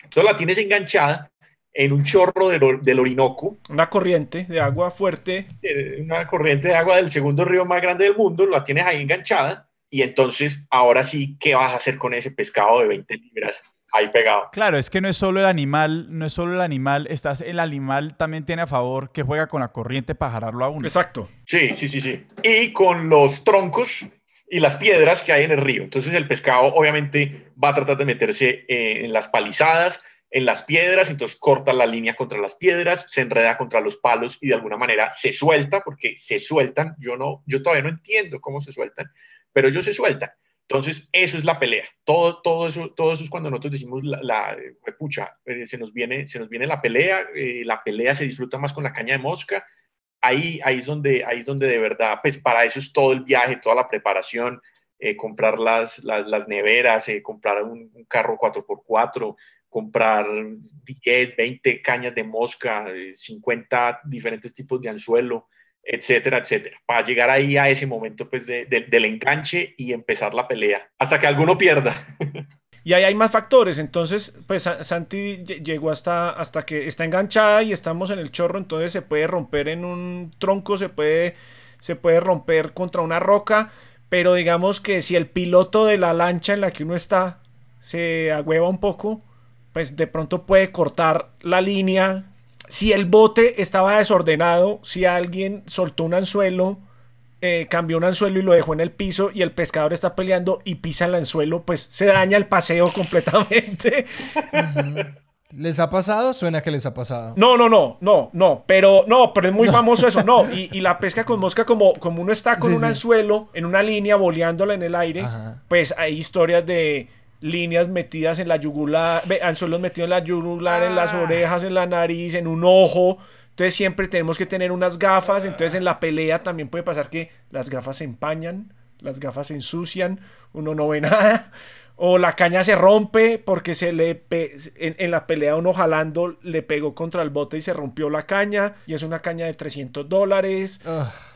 Entonces la tienes enganchada en un chorro del, Orinoco. Una corriente de agua fuerte. Eh, una corriente de agua del segundo río más grande del mundo, la tienes ahí enganchada y entonces ahora sí, ¿qué vas a hacer con ese pescado de 20 libras? Ahí pegado. Claro, es que no es solo el animal, no es solo el animal, estás, el animal también tiene a favor que juega con la corriente para jalarlo a uno. Exacto. Sí, sí, sí, sí. Y con los troncos y las piedras que hay en el río. Entonces el pescado obviamente va a tratar de meterse eh, en las palizadas, en las piedras, entonces corta la línea contra las piedras, se enreda contra los palos y de alguna manera se suelta, porque se sueltan, yo, no, yo todavía no entiendo cómo se sueltan, pero ellos se sueltan. Entonces, eso es la pelea. Todo, todo, eso, todo eso es cuando nosotros decimos, la, la pucha, eh, se, nos viene, se nos viene la pelea, eh, la pelea se disfruta más con la caña de mosca. Ahí, ahí, es donde, ahí es donde de verdad, pues para eso es todo el viaje, toda la preparación, eh, comprar las, las, las neveras, comprar un, un, carro 4x4, comprar 10, 20 cañas de mosca, 50 diferentes tipos de anzuelo etcétera, etcétera, para llegar ahí a ese momento pues de, del enganche y empezar la pelea, hasta que alguno pierda. Y ahí hay más factores, entonces pues Santi llegó hasta, hasta que está enganchada y estamos en el chorro, entonces se puede romper en un tronco, se puede, se puede romper contra una roca, pero digamos que si el piloto de la lancha en la que uno está se agüeva un poco, pues de pronto puede cortar la línea si el bote estaba desordenado, si alguien soltó un anzuelo, eh, cambió un anzuelo y lo dejó en el piso y el pescador está peleando y pisa el anzuelo, pues se daña el paseo completamente. ¿Les ha pasado? Suena que les ha pasado. No, no, no, no, no, pero no, pero es muy famoso eso, no. Y, la pesca con mosca, como, como uno está con un anzuelo en una línea boleándola en el aire, pues hay historias de líneas metidas en la yugular, anzuelos metidos en la yugular, en las ah. orejas, en la nariz, en un ojo. Entonces siempre tenemos que tener unas gafas. Entonces en la pelea también puede pasar que las gafas se empañan, las gafas se ensucian, uno no ve nada. O la caña se rompe porque se le en, la pelea uno jalando le pegó contra el bote y se rompió la caña. Y es una caña de 300 dólares.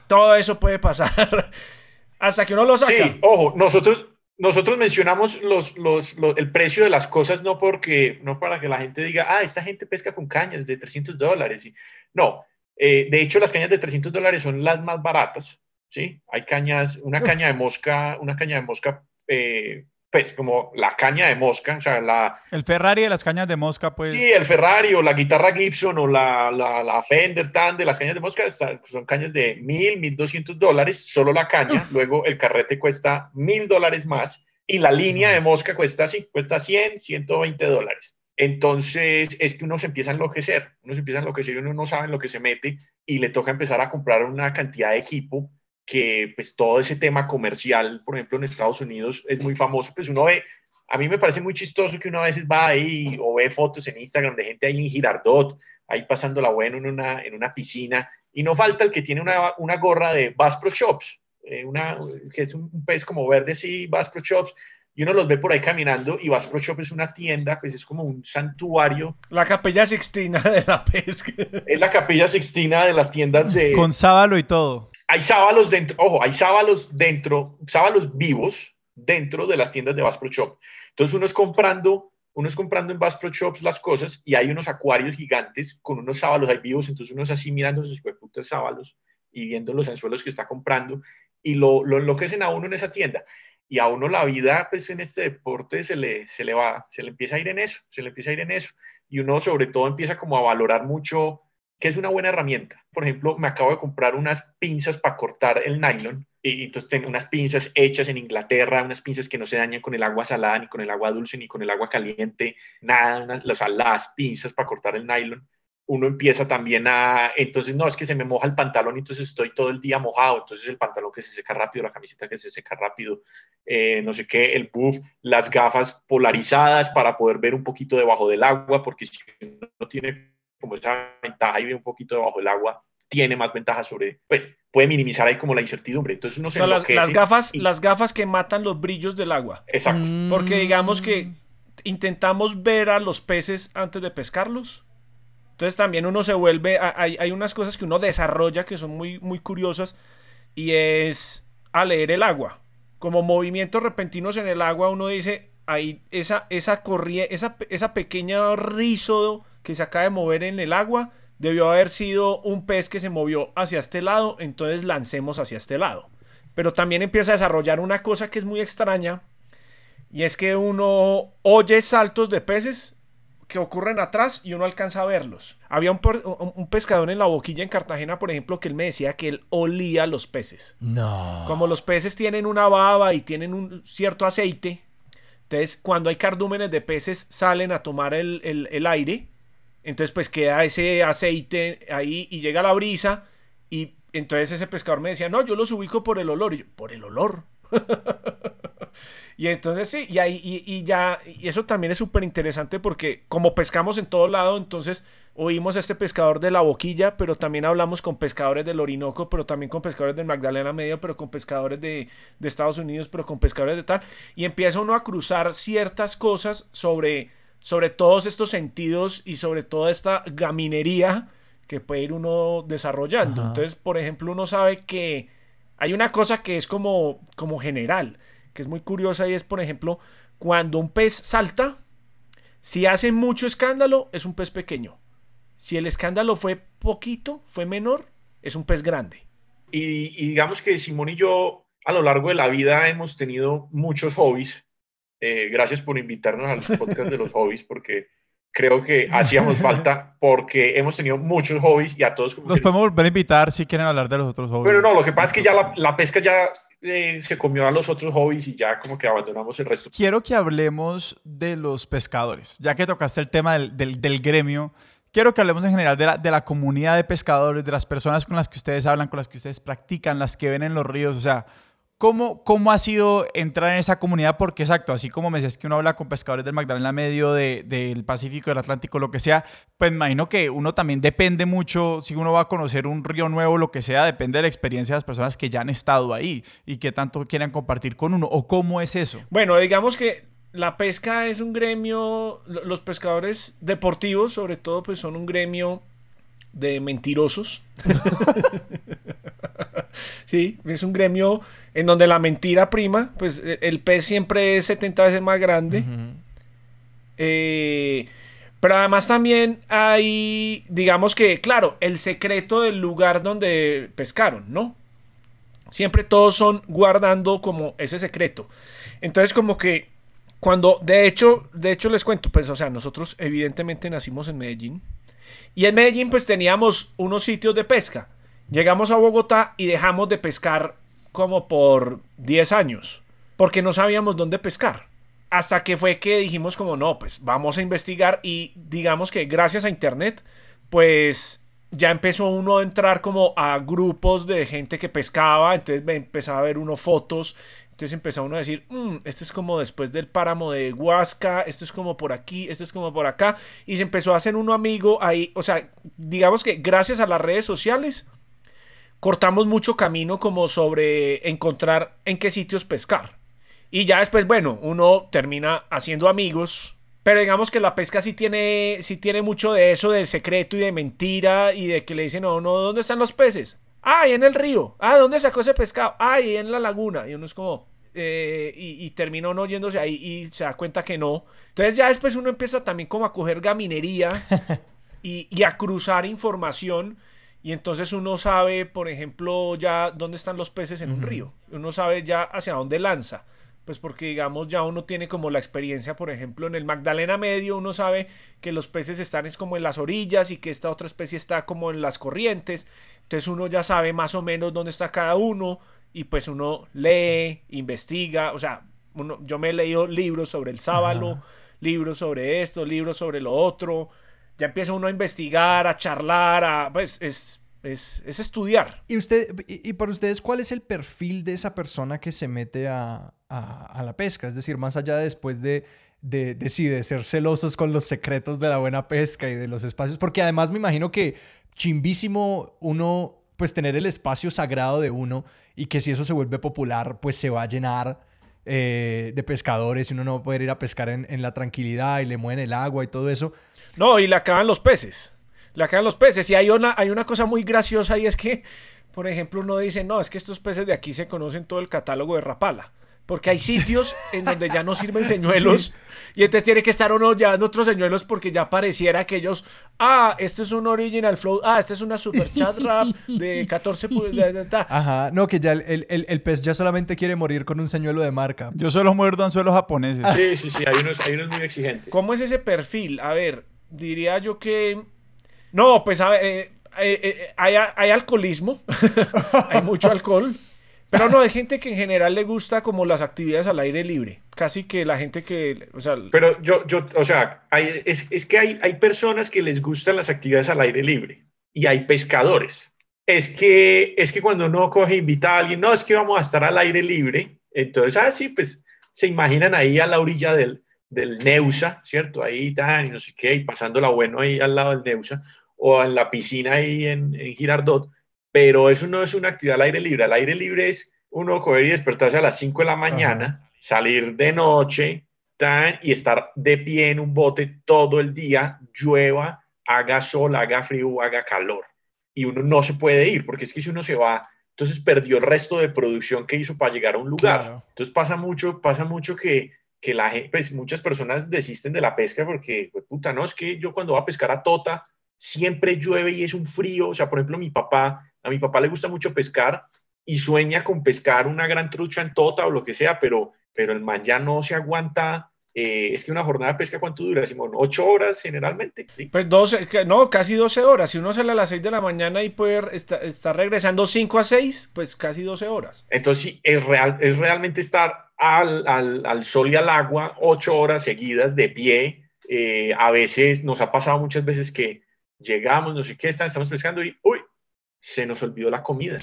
Todo eso puede pasar. Hasta que uno lo saca. Sí, ojo, nosotros, nosotros mencionamos los, los, el precio de las cosas no porque, no para que la gente diga, ah, esta gente pesca con cañas de 300 dólares. No, eh, de hecho las cañas de 300 dólares son las más baratas, ¿sí? Hay cañas, una caña de mosca, una caña de mosca eh, pues como la caña de mosca, o sea, la... El Ferrari de las cañas de mosca, pues... Sí, el Ferrari o la guitarra Gibson o la, la, la Fender Tan de las cañas de mosca son cañas de mil, mil doscientos dólares, solo la caña, luego el carrete cuesta mil dólares más y la línea de mosca cuesta, sí, cuesta 100, 120 dólares. Entonces es que uno se empieza a enloquecer, uno se empieza a enloquecer y uno no sabe en lo que se mete y le toca empezar a comprar una cantidad de equipo que pues todo ese tema comercial, por ejemplo, en Estados Unidos es muy famoso, pues uno ve, a mí me parece muy chistoso que uno a veces va ahí o ve fotos en Instagram de gente ahí en Girardot, ahí pasando la buena en una, en una piscina, y no falta el que tiene una, una gorra de Bass Pro Shops, eh, una, que es un pez como verde así, Bass Pro Shops, y uno los ve por ahí caminando y Bass Pro Shop es una tienda, pues es como un santuario. La capilla sixtina de la pesca. Es la capilla sixtina de las tiendas de... Con sábalo y todo hay sábalos dentro, ojo, hay sábalos dentro, sábalos vivos dentro de las tiendas de Bass Pro Shop. Entonces uno es comprando, uno es comprando en Bass Pro Shops las cosas y hay unos acuarios gigantes con unos sábalos ahí vivos, entonces uno es así mirando sus putas sábalos y viendo los anzuelos que está comprando y lo, lo enloquecen a uno en esa tienda. Y a uno la vida, pues en este deporte se le, se le va, se le empieza a ir en eso, se le empieza a ir en eso. Y uno sobre todo empieza como a valorar mucho que es una buena herramienta. Por ejemplo, me acabo de comprar unas pinzas para cortar el nylon. Y entonces tengo unas pinzas hechas en Inglaterra, unas pinzas que no se dañan con el agua salada, ni con el agua dulce, ni con el agua caliente, nada, o sea, las pinzas para cortar el nylon. Uno empieza también a, entonces no, es que se me moja el pantalón, entonces estoy todo el día mojado, entonces el pantalón que se seca rápido, la camiseta que se seca rápido, eh, no sé qué, el buff, las gafas polarizadas para poder ver un poquito debajo del agua, porque si uno tiene como esa ventaja y ve un poquito debajo del agua, tiene más ventaja sobre, pues puede minimizar ahí como la incertidumbre. Entonces uno se las, las, gafas, las gafas que matan los brillos del agua. Exacto. Porque digamos que intentamos ver a los peces antes de pescarlos. Entonces también uno se vuelve, hay, hay unas cosas que uno desarrolla que son muy, muy curiosas y es a leer el agua. Como movimientos repentinos en el agua uno dice, ahí esa, esa corriente, esa, esa pequeña rizo que se acaba de mover en el agua debió haber sido un pez que se movió hacia este lado, entonces lancemos hacia este lado. Pero también empieza a desarrollar una cosa que es muy extraña, y es que uno oye saltos de peces que ocurren atrás y uno alcanza a verlos. Había un, pescador en la boquilla en Cartagena, por ejemplo, que él me decía que él olía los peces. No. Como los peces tienen una baba y tienen un cierto aceite, entonces cuando hay cardúmenes de peces salen a tomar el aire entonces pues queda ese aceite ahí y llega la brisa y entonces ese pescador me decía, no, yo los ubico por el olor. Y yo, por el olor. y entonces sí, y, ahí, y, ya, y eso también es súper interesante porque como pescamos en todo lado, entonces oímos a este pescador de la boquilla, pero también hablamos con pescadores del Orinoco, pero también con pescadores del Magdalena Medio, pero con pescadores de, de Estados Unidos, pero con pescadores de tal, y empieza uno a cruzar ciertas cosas sobre, sobre todos estos sentidos y sobre toda esta gaminería que puede ir uno desarrollando. Entonces, por ejemplo, uno sabe que hay una cosa que es como, como general, que es muy curiosa y es, por ejemplo, cuando un pez salta, si hace mucho escándalo, es un pez pequeño. Si el escándalo fue poquito, fue menor, es un pez grande. Y, digamos que Simón y yo a lo largo de la vida hemos tenido muchos hobbies. Eh, gracias por invitarnos al podcast de los hobbies, porque creo que hacíamos falta porque hemos tenido muchos hobbies y a todos... Los podemos volver a invitar si quieren hablar de los otros hobbies. Pero no, lo que pasa es que ya la, la pesca ya eh, se comió a los otros hobbies y ya como que abandonamos el resto. Quiero que hablemos de los pescadores, ya que tocaste el tema del, del, del gremio. Quiero que hablemos en general de la, de la comunidad de pescadores, de las personas con las que ustedes hablan, con las que ustedes practican, las que ven en los ríos. O sea, ¿Cómo, ¿Cómo ha sido entrar en esa comunidad? Porque exacto, así como me decías que uno habla con pescadores del Magdalena Medio, de, del Pacífico, del Atlántico, lo que sea, pues imagino que uno también depende mucho, si uno va a conocer un río nuevo, lo que sea, depende de la experiencia de las personas que ya han estado ahí y que tanto quieran compartir con uno. ¿O cómo es eso? Bueno, digamos que la pesca es un gremio, los pescadores deportivos sobre todo, pues son un gremio de mentirosos. sí, es un gremio en donde la mentira prima, pues e, el pez siempre es 70 veces más grande. Eh, pero además también hay, digamos que, claro, el secreto del lugar donde pescaron, ¿no? Siempre todos son guardando como ese secreto. Entonces como que cuando, de hecho, de hecho les cuento, pues, o sea, nosotros evidentemente nacimos en Medellín. Y en Medellín pues teníamos unos sitios de pesca. Llegamos a Bogotá y dejamos de pescar como por 10 años, porque no sabíamos dónde pescar. Hasta que fue que dijimos como no, pues vamos a investigar y digamos que gracias a internet, pues ya empezó uno a entrar como a grupos de gente que pescaba, entonces empezaba a ver uno fotos, entonces empezó uno a decir, mm, este es como después del páramo de Huasca, esto es como por aquí, esto es como por acá, y se empezó a hacer uno amigo ahí, o sea, digamos que gracias a las redes sociales, cortamos mucho camino como sobre encontrar en qué sitios pescar. Y ya después, bueno, uno termina haciendo amigos. Pero digamos que la pesca sí tiene, sí tiene mucho de eso, del secreto y de mentira y de que le dicen, no, no, ¿dónde están los peces? Ah, ahí en el río. Ah, ¿dónde sacó ese pescado? Ah, ahí en la laguna. Y uno es como, eh, y, y, termina uno yéndose ahí y se da cuenta que no. Entonces ya después uno empieza también como a coger gaminería y, y a cruzar información y entonces uno sabe, por ejemplo, ya dónde están los peces en un río. Uno sabe ya hacia dónde lanza. Pues porque, digamos, ya uno tiene como la experiencia, por ejemplo, en el Magdalena Medio, uno sabe que los peces están es como en las orillas y que esta otra especie está como en las corrientes. Entonces uno ya sabe más o menos dónde está cada uno y pues uno lee, investiga. O sea, uno, yo me he leído libros sobre el sábalo, libros sobre esto, libros sobre lo otro ya empieza uno a investigar, a charlar, a, pues es, es, es estudiar. ¿Y, usted, y, para ustedes cuál es el perfil de esa persona que se mete a, a, la pesca? Es decir, más allá de después de, de, de ser celosos con los secretos de la buena pesca y de los espacios, porque además me imagino que chimbísimo uno, pues tener el espacio sagrado de uno y que si eso se vuelve popular, pues se va a llenar eh, de pescadores y uno no va a poder ir a pescar en, en la tranquilidad y le mueven el agua y todo eso. No, y le acaban los peces. Le acaban los peces. Y hay una, hay una cosa muy graciosa y es que, por ejemplo, uno dice, no, es que estos peces de aquí se conocen todo el catálogo de Rapala. Porque hay sitios en donde ya no sirven señuelos. Y entonces tiene que estar uno llevando otros señuelos porque ya pareciera que ellos. Ah, esto es un original flow. Ah, esta es una super chat rap de 14 Ajá, no, que ya el, el, el, pez ya solamente quiere morir con un señuelo de marca. Yo solo muerdo anzuelos japoneses. Sí, sí, sí, hay unos, hay unos muy exigentes. ¿Cómo es ese perfil? A ver, diría yo que... No, pues a eh, eh, eh, hay, hay, alcoholismo, hay mucho alcohol, pero no, hay gente que en general le gusta como las actividades al aire libre, casi que la gente que, o sea... Pero yo, yo o sea, es, es, que hay, hay personas que les gustan las actividades al aire libre y hay pescadores. Es que, es que cuando uno coge invita a alguien, no, es que vamos a estar al aire libre, Entonces, ah, pues se imaginan ahí a la orilla del, del Neusa, ¿cierto? Ahí tan, y no sé qué, y pasándola bueno ahí al lado del Neusa, o en la piscina ahí en, en Girardot, pero eso no es una actividad al aire libre. Al aire libre es uno coger y despertarse a las 5 de la mañana, salir de noche tan, y estar de pie en un bote todo el día, llueva, haga sol, haga frío, haga calor. Y uno no se puede ir, porque es que si uno se va, entonces perdió el resto de producción que hizo para llegar a un lugar. Entonces pasa mucho, pasa mucho que, que la pues muchas personas desisten de la pesca porque, pues, puta, no, es que yo cuando voy a pescar a Tota, siempre llueve y es un frío. O sea, por ejemplo, mi papá, a mi papá le gusta mucho pescar y sueña con pescar una gran trucha en Tota o lo que sea, pero, pero el man ya no se aguanta eh, es que una jornada de pesca, ¿cuánto dura, Simón? ¿Ocho horas generalmente? Pues 12, no, casi 12 horas. Si uno sale a las 6 de la mañana y puede estar, regresando 5 a 6, pues casi 12 horas. Entonces, sí, es, real, es realmente estar al, al, al sol y al agua 8 horas seguidas de pie. Eh, a veces nos ha pasado muchas veces que llegamos, no sé qué, estamos pescando y, uy, se nos olvidó la comida.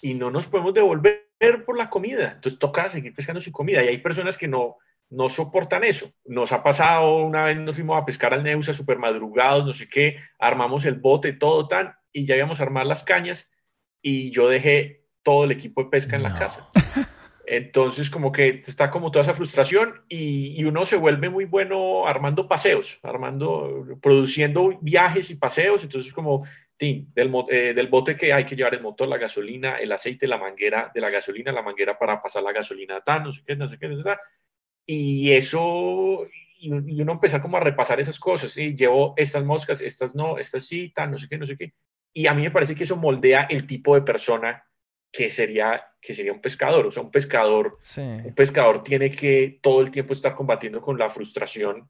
Y no nos podemos devolver por la comida. Entonces toca seguir pescando sin comida. Y hay personas que no, no soportan eso. Nos ha pasado, una vez nos fuimos a pescar al Neusa super madrugados, no sé qué, armamos el bote, todo tan, y ya íbamos a armar las cañas y yo dejé todo el equipo de pesca en la casa. Entonces, como que está como toda esa frustración y, uno se vuelve muy bueno armando paseos, armando, produciendo viajes y paseos. Entonces, como del, eh, del bote que hay que llevar el motor, la gasolina, el aceite, la manguera de la gasolina, la manguera para pasar la gasolina, tal, no sé qué, no sé qué, no sé qué y eso, y, uno empieza como a repasar esas cosas, y llevo estas moscas, estas no, estas sí, tal, no sé qué, no sé qué. Y a mí me parece que eso moldea el tipo de persona que sería, que sería un pescador. O sea, un pescador, un pescador tiene que todo el tiempo estar combatiendo con la frustración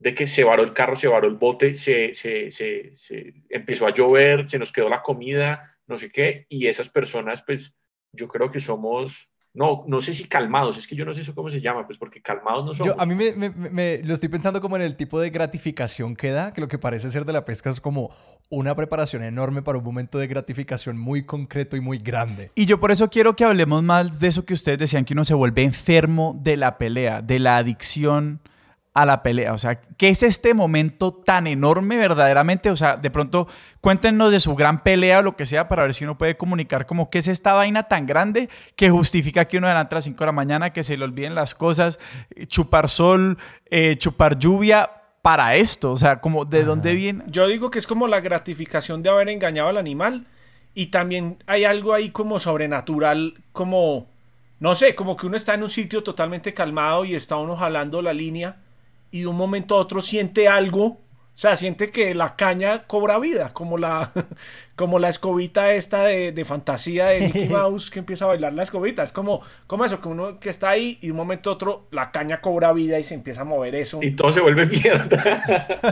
de que se varó el carro, se varó el bote, se, se, se, se, empezó a llover, se nos quedó la comida, no sé qué, y esas personas, pues yo creo que somos, no, no sé si calmados, es que yo no sé eso cómo se llama, pues porque calmados no somos. a mí me, lo estoy pensando como en el tipo de gratificación que da, que lo que parece ser de la pesca es como una preparación enorme para un momento de gratificación muy concreto y muy grande. Y yo por eso quiero que hablemos más de eso que ustedes decían, que uno se vuelve enfermo de la pelea, de la adicción a la pelea? O sea, ¿qué es este momento tan enorme verdaderamente? O sea, de pronto cuéntenos de su gran pelea o lo que sea para ver si uno puede comunicar como qué es esta vaina tan grande que justifica que uno adelante a las 5 de la mañana, que se le olviden las cosas, chupar sol, eh, chupar lluvia para esto. O sea, como de dónde viene. Yo digo que es como la gratificación de haber engañado al animal y también hay algo ahí como sobrenatural, como... No sé, como que uno está en un sitio totalmente calmado y está uno jalando la línea y de un momento a otro siente algo, o sea, siente que la caña cobra vida, como la, como la escobita esta de, fantasía de Mickey Mouse que empieza a bailar la escobita. Es como, como eso, que uno que está ahí y de un momento a otro la caña cobra vida y se empieza a mover eso. Y todo se vuelve mierda.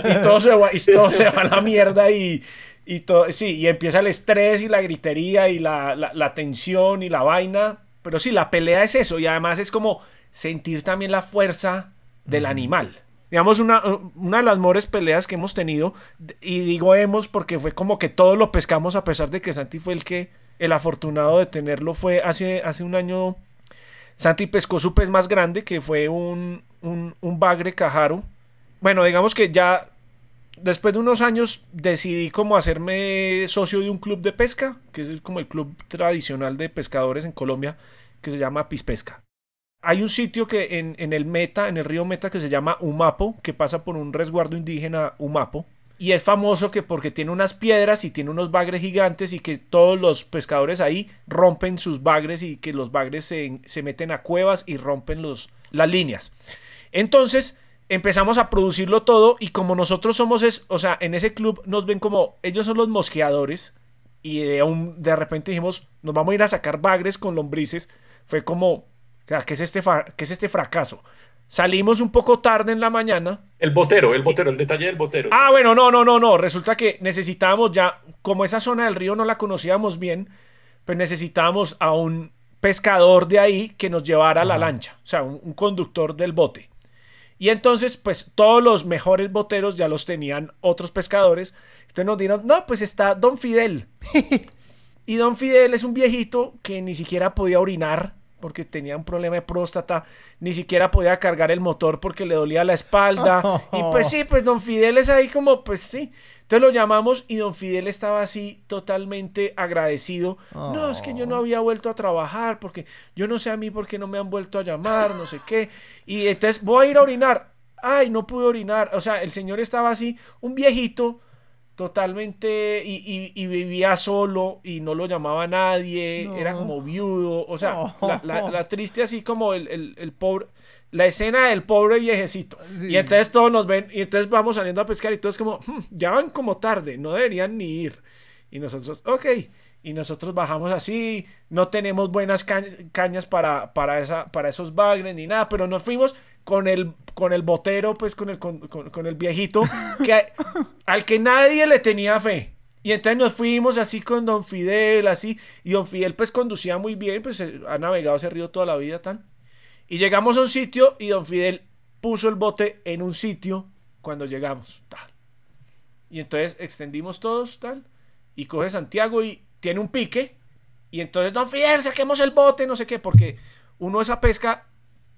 y todo se va, y todo se va a la mierda y, y todo, sí, y empieza el estrés y la gritería y la, la, la tensión y la vaina. Pero sí, la pelea es eso y además es como sentir también la fuerza del animal digamos, una, una de las mejores peleas que hemos tenido, y digo hemos porque fue como que todos lo pescamos a pesar de que Santi fue el que, el afortunado de tenerlo fue hace, hace un año, Santi pescó su pez más grande, que fue un, un, un bagre cajaro. Bueno, digamos que ya después de unos años decidí como hacerme socio de un club de pesca, que es como el club tradicional de pescadores en Colombia, que se llama Pispesca hay un sitio que en, el Meta, en el río Meta, que se llama Umapo, que pasa por un resguardo indígena Umapo. Y es famoso que porque tiene unas piedras y tiene unos bagres gigantes y que todos los pescadores ahí rompen sus bagres y que los bagres se, se meten a cuevas y rompen los, las líneas. Entonces empezamos a producirlo todo y como nosotros somos, es, o sea, en ese club nos ven como ellos son los mosqueadores y de, un, de repente dijimos, nos vamos a ir a sacar bagres con lombrices. Fue como, ¿qué es este, qué es este fracaso? Salimos un poco tarde en la mañana. El botero, el botero, el detalle del botero. Ah, bueno, no, no, no, no. Resulta que necesitábamos ya, como esa zona del río no la conocíamos bien, pues necesitábamos a un pescador de ahí que nos llevara la lancha, o sea, un, conductor del bote. Y entonces, pues todos los mejores boteros ya los tenían otros pescadores. Entonces nos dijeron, no, pues está Don Fidel. y Don Fidel es un viejito que ni siquiera podía orinar porque tenía un problema de próstata, ni siquiera podía cargar el motor porque le dolía la espalda. Y pues sí, pues don Fidel es ahí como, pues sí. Entonces lo llamamos y don Fidel estaba así totalmente agradecido. No, es que yo no había vuelto a trabajar porque yo no sé a mí por qué no me han vuelto a llamar, no sé qué. Y entonces voy a ir a orinar. Ay, no pude orinar. O sea, el señor estaba así, un viejito totalmente y, vivía solo y no lo llamaba nadie, era como viudo, o sea, la, triste así como el, pobre, la escena del pobre viejecito. Y entonces todos nos ven y entonces vamos saliendo a pescar y todos como, hmm, ya van como tarde, no deberían ni ir. Y nosotros, ok. Y nosotros bajamos así, no tenemos buenas cañas para, para, esa, para esos bagres ni nada, pero nos fuimos con el, con el botero, pues con el, con, el viejito, que, al que nadie le tenía fe. Y entonces nos fuimos así con Don Fidel, así, y Don Fidel pues conducía muy bien, pues eh, ha navegado ese río toda la vida, tan. Y llegamos a un sitio y Don Fidel puso el bote en un sitio cuando llegamos, tal. Y entonces extendimos todos, tal, y coge Santiago y tiene un pique, y entonces Don Fidel, saquemos el bote, no sé qué, porque uno esa pesca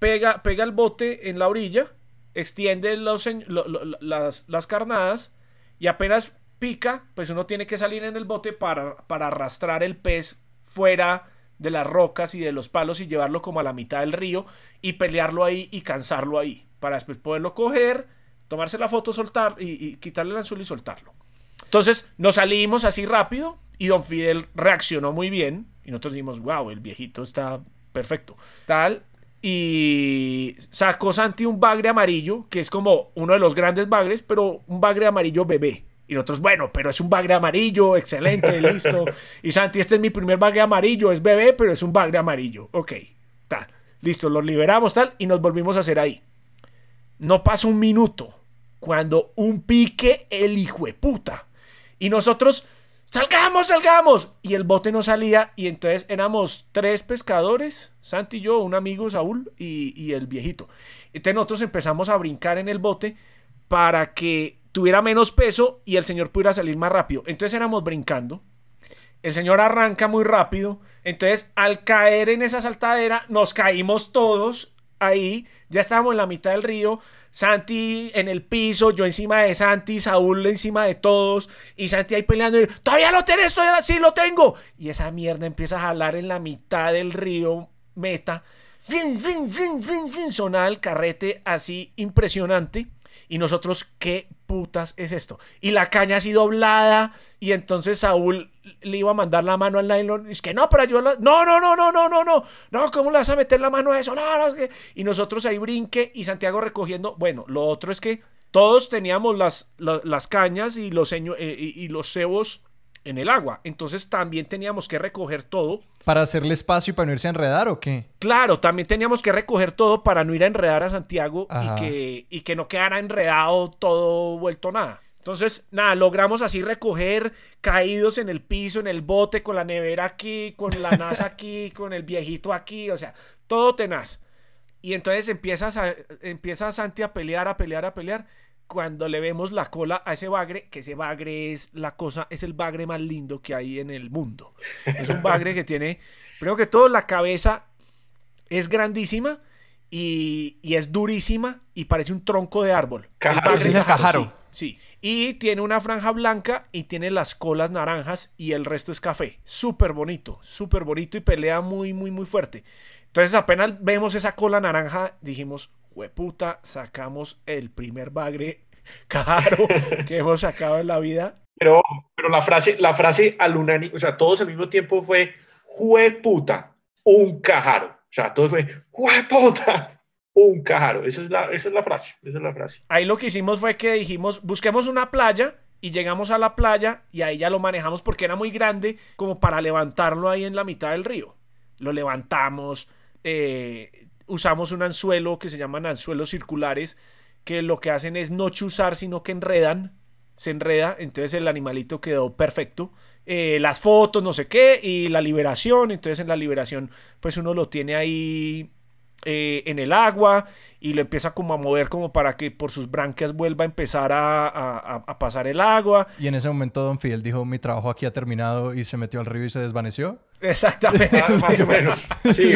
pega, pega el bote en la orilla, extiende las, las carnadas y apenas pica, pues uno tiene que salir en el bote para, para arrastrar el pez fuera de las rocas y de los palos y llevarlo como a la mitad del río y pelearlo ahí y cansarlo ahí para después poderlo coger, tomarse la foto, soltar y, quitarle el anzuelo y soltarlo. Entonces nos salimos así rápido y don Fidel reaccionó muy bien y nosotros dijimos, wow, el viejito está perfecto. Tal, y sacó Santi un bagre amarillo, que es como uno de los grandes bagres, pero un bagre amarillo bebé. Y nosotros, bueno, pero es un bagre amarillo, excelente, listo. Y Santi, este es mi primer bagre amarillo, es bebé, pero es un bagre amarillo. Ok, tal. Listo, los liberamos, tal, y nos volvimos a hacer ahí. No pasa un minuto cuando un pique el hijo de puta. Y nosotros salgamos, salgamos. Y el bote no salía y entonces éramos tres pescadores, Santi y yo, un amigo Saúl y, el viejito. Entonces nosotros empezamos a brincar en el bote para que tuviera menos peso y el señor pudiera salir más rápido. Entonces éramos brincando. El señor arranca muy rápido. Entonces al caer en esa saltadera nos caímos todos ahí. Ya estábamos en la mitad del río. Santi en el piso, yo encima de Santi, Saúl encima de todos, y Santi ahí peleando, y, todavía lo tenés, todavía sí lo tengo. Y esa mierda empieza a jalar en la mitad del río Meta. Fin, fin, fin, fin, fin, sonaba el carrete así impresionante. Y nosotros, ¿qué putas es esto? Y la caña así doblada. Y entonces Saúl le iba a mandar la mano al nylon. Y es que no, pero yo No, no, no, no, no, no, no. No, ¿cómo le vas a meter la mano a eso? No, no, Y nosotros ahí brinque y Santiago recogiendo. Bueno, lo otro es que todos teníamos las, las, cañas y los, eh, y los cebos en el agua. Entonces también teníamos que recoger todo. ¿Para hacerle espacio y para no irse a enredar o qué? Claro, también teníamos que recoger todo para no ir a enredar a Santiago y que, y que no quedara enredado todo vuelto nada. Entonces, nada, logramos así recoger caídos en el piso, en el bote, con la nevera aquí, con la NASA aquí, con el viejito aquí, o sea, todo tenaz. Y entonces empiezas a, empieza Santi a pelear, a pelear, a pelear cuando le vemos la cola a ese bagre, que ese bagre es la cosa, es el bagre más lindo que hay en el mundo. Es un bagre que tiene, primero que todo, la cabeza es grandísima y, es durísima y parece un tronco de árbol. el es el cajaro. Sí, Y tiene una franja blanca y tiene las colas naranjas y el resto es café. Súper bonito, súper bonito y pelea muy, muy, muy fuerte. Entonces apenas vemos esa cola naranja, dijimos, hueputa, sacamos el primer bagre caro que hemos sacado en la vida. Pero, pero la frase, la frase al unánime, o sea, todos al mismo tiempo fue, hueputa, un cajaro. O sea, todo fue, hueputa, un cajaro. Esa es, la, esa es la frase, esa es la frase. Ahí lo que hicimos fue que dijimos, busquemos una playa y llegamos a la playa y ahí ya lo manejamos porque era muy grande como para levantarlo ahí en la mitad del río. Lo levantamos, eh, usamos un anzuelo que se llaman anzuelos circulares, que lo que hacen es no chuzar, sino que enredan, se enreda, entonces el animalito quedó perfecto. Eh, las fotos, no sé qué, y la liberación, entonces en la liberación pues uno lo tiene ahí eh, en el agua y lo empieza como a mover como para que por sus branquias vuelva a empezar a, pasar el agua. Y en ese momento Don Fidel dijo, mi trabajo aquí ha terminado y se metió al río y se desvaneció. Exactamente. más o menos. Sí,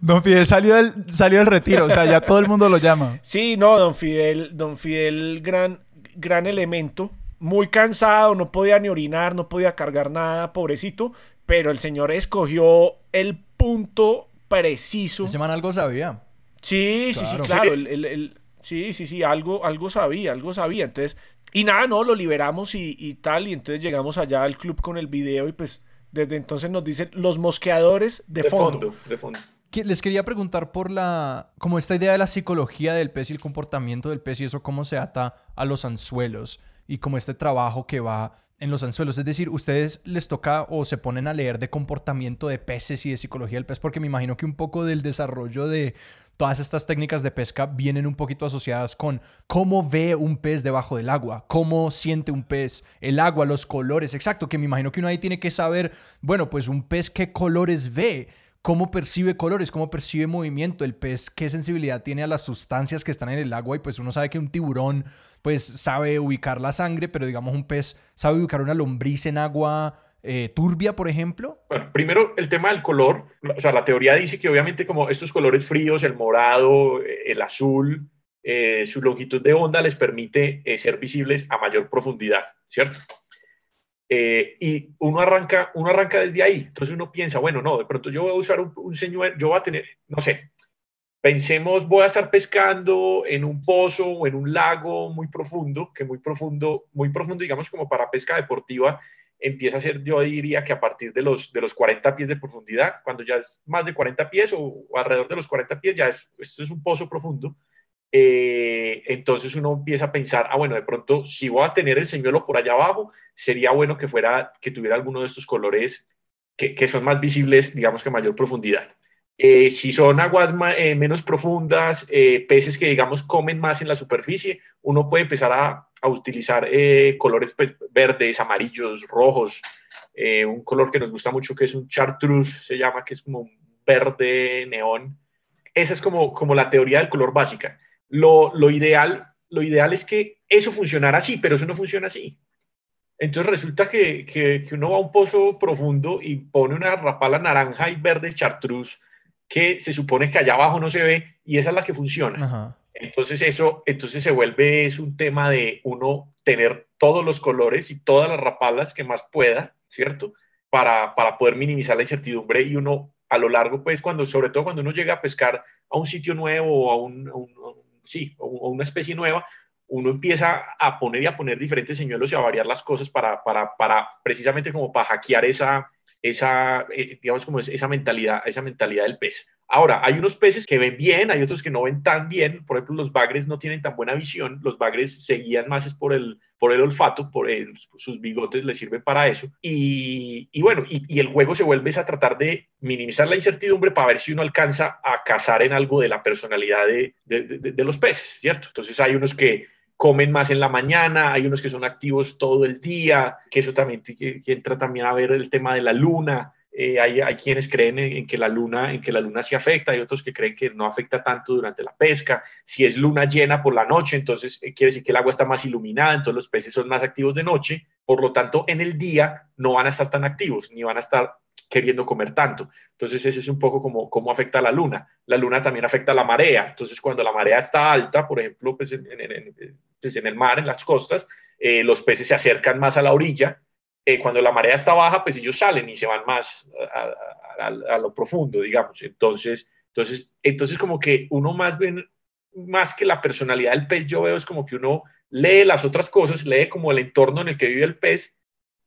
Don Fidel salió del, salió del retiro, o sea, ya todo el mundo lo llama. Sí, no, don Fidel, don Fidel, gran, gran elemento. Muy cansado, no podía ni orinar, no podía cargar nada, pobrecito. Pero el señor escogió el punto preciso. Ese man algo sabía. Sí, sí, sí, claro. el- el- el- sí, sí, sí, algo, algo sabía, algo sabía. Entonces, y nada, no, lo liberamos y, y tal. Y entonces llegamos allá al club con el video y pues desde entonces nos dicen los mosqueadores de, De fondo. fondo, de fondo. Les quería preguntar por la, como esta idea de la psicología del pez y el comportamiento del pez y eso cómo se ata a los anzuelos y como este trabajo que va en los anzuelos. Es decir, ustedes les toca o se ponen a leer de comportamiento de peces y de psicología del pez porque me imagino que un poco del desarrollo de todas estas técnicas de pesca vienen un poquito asociadas con cómo ve un pez debajo del agua, cómo siente un pez, el agua, los colores, exacto, que me imagino que uno ahí tiene que saber, bueno, pues un pez qué colores ve, cómo percibe colores, cómo percibe movimiento, el pez qué sensibilidad tiene a las sustancias que están en el agua y pues uno sabe que un tiburón pues sabe ubicar la sangre, pero digamos un pez sabe ubicar una lombriz en agua eh, turbia, por ejemplo. Bueno, primero el tema del color, o sea, la teoría dice que obviamente como estos colores fríos, el morado, el azul, eh, su longitud de onda les permite eh, ser visibles a mayor profundidad, ¿cierto? Eh, y uno arranca, uno arranca desde ahí, entonces uno piensa, bueno, no, de pronto yo voy a usar un, un señuelo, yo voy a tener, no sé, pensemos, voy a estar pescando en un pozo o en un lago muy profundo, que muy profundo, muy profundo, digamos como para pesca deportiva, empieza a ser, yo diría que a partir de los, de los 40 pies de profundidad, cuando ya es más de 40 pies o, o alrededor de los 40 pies, ya es, esto es un pozo profundo. Eh, entonces uno empieza a pensar, ah, bueno, de pronto, si voy a tener el señuelo por allá abajo, sería bueno que fuera, que tuviera alguno de estos colores que, que son más visibles, digamos que a mayor profundidad. Eh, si son aguas ma- eh, menos profundas, eh, peces que, digamos, comen más en la superficie, uno puede empezar a, a utilizar eh, colores pues, verdes, amarillos, rojos. Eh, un color que nos gusta mucho, que es un chartreuse, se llama, que es como un verde neón. Esa es como, como la teoría del color básica. Lo, lo, ideal, lo ideal es que eso funcionara así, pero eso no funciona así. Entonces resulta que, que, que uno va a un pozo profundo y pone una rapala naranja y verde chartreuse que se supone que allá abajo no se ve y esa es la que funciona. Ajá. Entonces eso, entonces se vuelve es un tema de uno tener todos los colores y todas las rapalas que más pueda, ¿cierto? Para, para poder minimizar la incertidumbre y uno a lo largo, pues cuando, sobre todo cuando uno llega a pescar a un sitio nuevo o un- a un- sí, o una especie nueva, uno empieza a poner y a poner diferentes señuelos y a variar las cosas para, para, para precisamente como para hackear esa, esa, eh, digamos como es- esa mentalidad, esa mentalidad del pez. Ahora, hay unos peces que ven bien, hay otros que no ven tan bien. Por ejemplo, los bagres no tienen tan buena visión. Los bagres se guían más por el, por el olfato, por sus bigotes les sirven para eso. Y, bueno, y, el juego se vuelve a tratar de minimizar la incertidumbre para ver si uno alcanza a cazar en algo de la personalidad de, de- los peces, ¿cierto? Entonces hay unos que comen más en la mañana, hay unos que son activos todo el día, que eso también que entra también a ver el tema de la luna. Eh, hay, quienes creen en, que la luna, en que la luna sí afecta, hay otros que creen que no afecta tanto durante la pesca. Si es luna llena por la noche, entonces eh, quiere decir que el agua está más iluminada, entonces los peces son más activos de noche. Por lo tanto, en el día no van a estar tan activos, ni van a estar queriendo comer tanto. Entonces, ese es un poco como cómo afecta la luna. La luna también afecta a la marea. Entonces, cuando la marea está alta, por ejemplo, pues en, pues el mar, en las costas, eh, los peces se acercan más a la orilla. Eh, cuando la marea está baja, pues ellos salen y se van más a, lo profundo, digamos. Entonces, entonces, entonces como que uno más bien, más que la personalidad del pez, yo veo es como que uno lee las otras cosas, lee como el entorno en el que vive el pez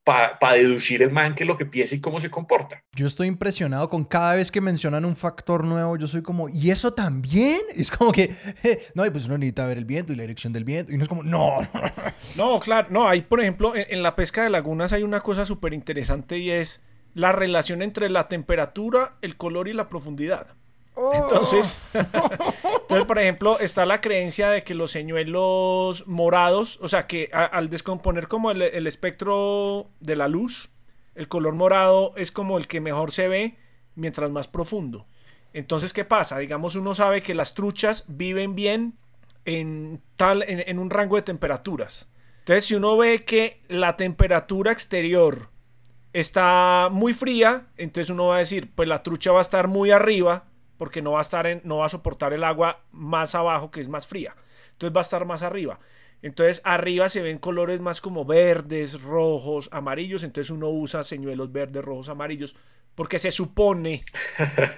para deducir el man que es lo que piensa y cómo se comporta. Yo estoy impresionado con cada vez que mencionan un factor nuevo, yo soy como, ¿y eso también? Es como que, no, pues uno necesita ver el viento y la dirección del viento, y uno es como, no. No, claro, no, hay por ejemplo, en, en la pesca de lagunas hay una cosa súper interesante y es la relación entre la temperatura, el color y la profundidad. Entonces, entonces, por ejemplo, está la creencia de que los señuelos morados, o sea, que al descomponer como el, el espectro de la luz, el color morado es como el que mejor se ve mientras más profundo. Entonces, ¿qué pasa? Digamos, uno sabe que las truchas viven bien en, tal, en, en un rango de temperaturas. Entonces, si uno ve que la temperatura exterior está muy fría, entonces uno va a decir, pues la trucha va a estar muy arriba porque no va a estar en, no va a soportar el agua más abajo que es más fría. Entonces va a estar más arriba. Entonces arriba se ven colores más como verdes, rojos, amarillos. Entonces uno usa señuelos verdes, rojos, amarillos. Porque se supone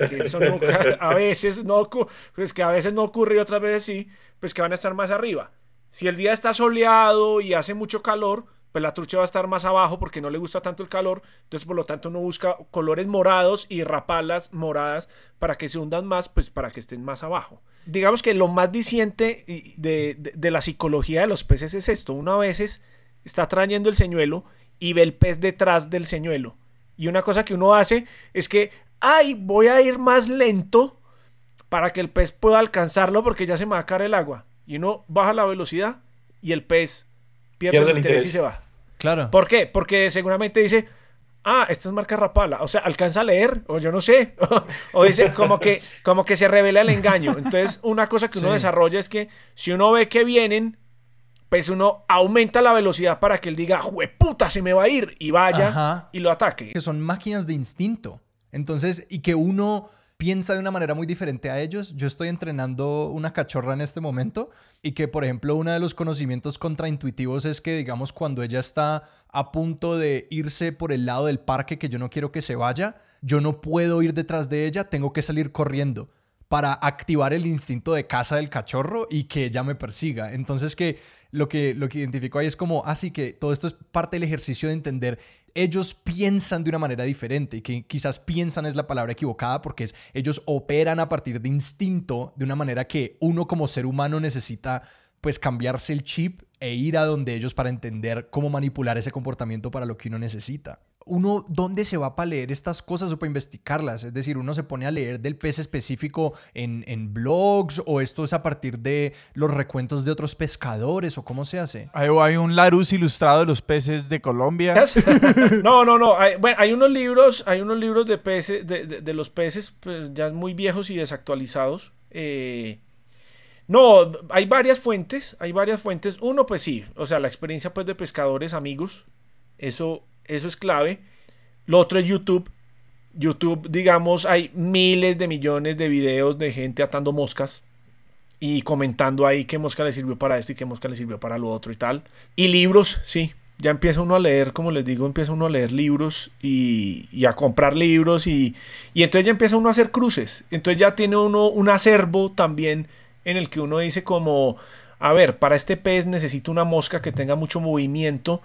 que eso no, a veces no, pues que a veces no ocurre y otras veces sí, pues que van a estar más arriba. Si el día está soleado y hace mucho calor, pues la trucha va a estar más abajo porque no le gusta tanto el calor, entonces por lo tanto uno busca colores morados y rapalas moradas para que se hundan más, pues para que estén más abajo. Digamos que lo más diciente de, de, la psicología de los peces es esto, uno a veces está trayendo el señuelo y ve el pez detrás del señuelo. Y una cosa que uno hace es que, ay, voy a ir más lento para que el pez pueda alcanzarlo porque ya se me va a caer el agua. Y uno baja la velocidad y el pez pierde, el, interés, y se va. Claro. ¿Por qué? Porque seguramente dice, ah, esta es marca Rapala. O sea, alcanza a leer, o yo no sé. o dice, como que, como que se revela el engaño. Entonces, una cosa que uno desarrolla es que si uno ve que vienen, pues uno aumenta la velocidad para que él diga, puta, se me va a ir, y vaya y lo ataque. Que son máquinas de instinto. Entonces, y que uno piensa de una manera muy diferente a ellos. Yo estoy entrenando una cachorra en este momento y que, por ejemplo, uno de los conocimientos contraintuitivos es que, digamos, cuando ella está a punto de irse por el lado del parque que yo no quiero que se vaya, yo no puedo ir detrás de ella, tengo que salir corriendo para activar el instinto de caza del cachorro y que ella me persiga. Entonces que lo que, lo que identifico ahí es como, así ah, que todo esto es parte del ejercicio de entender ellos piensan de una manera diferente y que quizás piensan es la palabra equivocada porque es, ellos operan a partir de instinto de una manera que uno como ser humano necesita pues cambiarse el chip e ir a donde ellos para entender cómo manipular ese comportamiento para lo que uno necesita uno, ¿dónde se va para leer estas cosas o para investigarlas? Es decir, uno se pone a leer del pez específico en, en blogs o esto es a partir de los recuentos de otros pescadores o cómo se hace? Hay, hay un Larus ilustrado de los peces de Colombia. no, no, no. Hay, bueno, hay unos libros, hay unos libros de peces, de, de, los peces pues, ya muy viejos y desactualizados. Eh, no, hay varias fuentes, hay varias fuentes. Uno, pues sí, o sea, la experiencia pues de pescadores, amigos, eso eso es clave. Lo otro es YouTube. YouTube, digamos, hay miles de millones de videos de gente atando moscas y comentando ahí qué mosca le sirvió para esto y qué mosca le sirvió para lo otro y tal. Y libros, sí. Ya empieza uno a leer, como les digo, empieza uno a leer libros y, y a comprar libros y, y entonces ya empieza uno a hacer cruces. Entonces ya tiene uno un acervo también en el que uno dice como, a ver, para este pez necesito una mosca que tenga mucho movimiento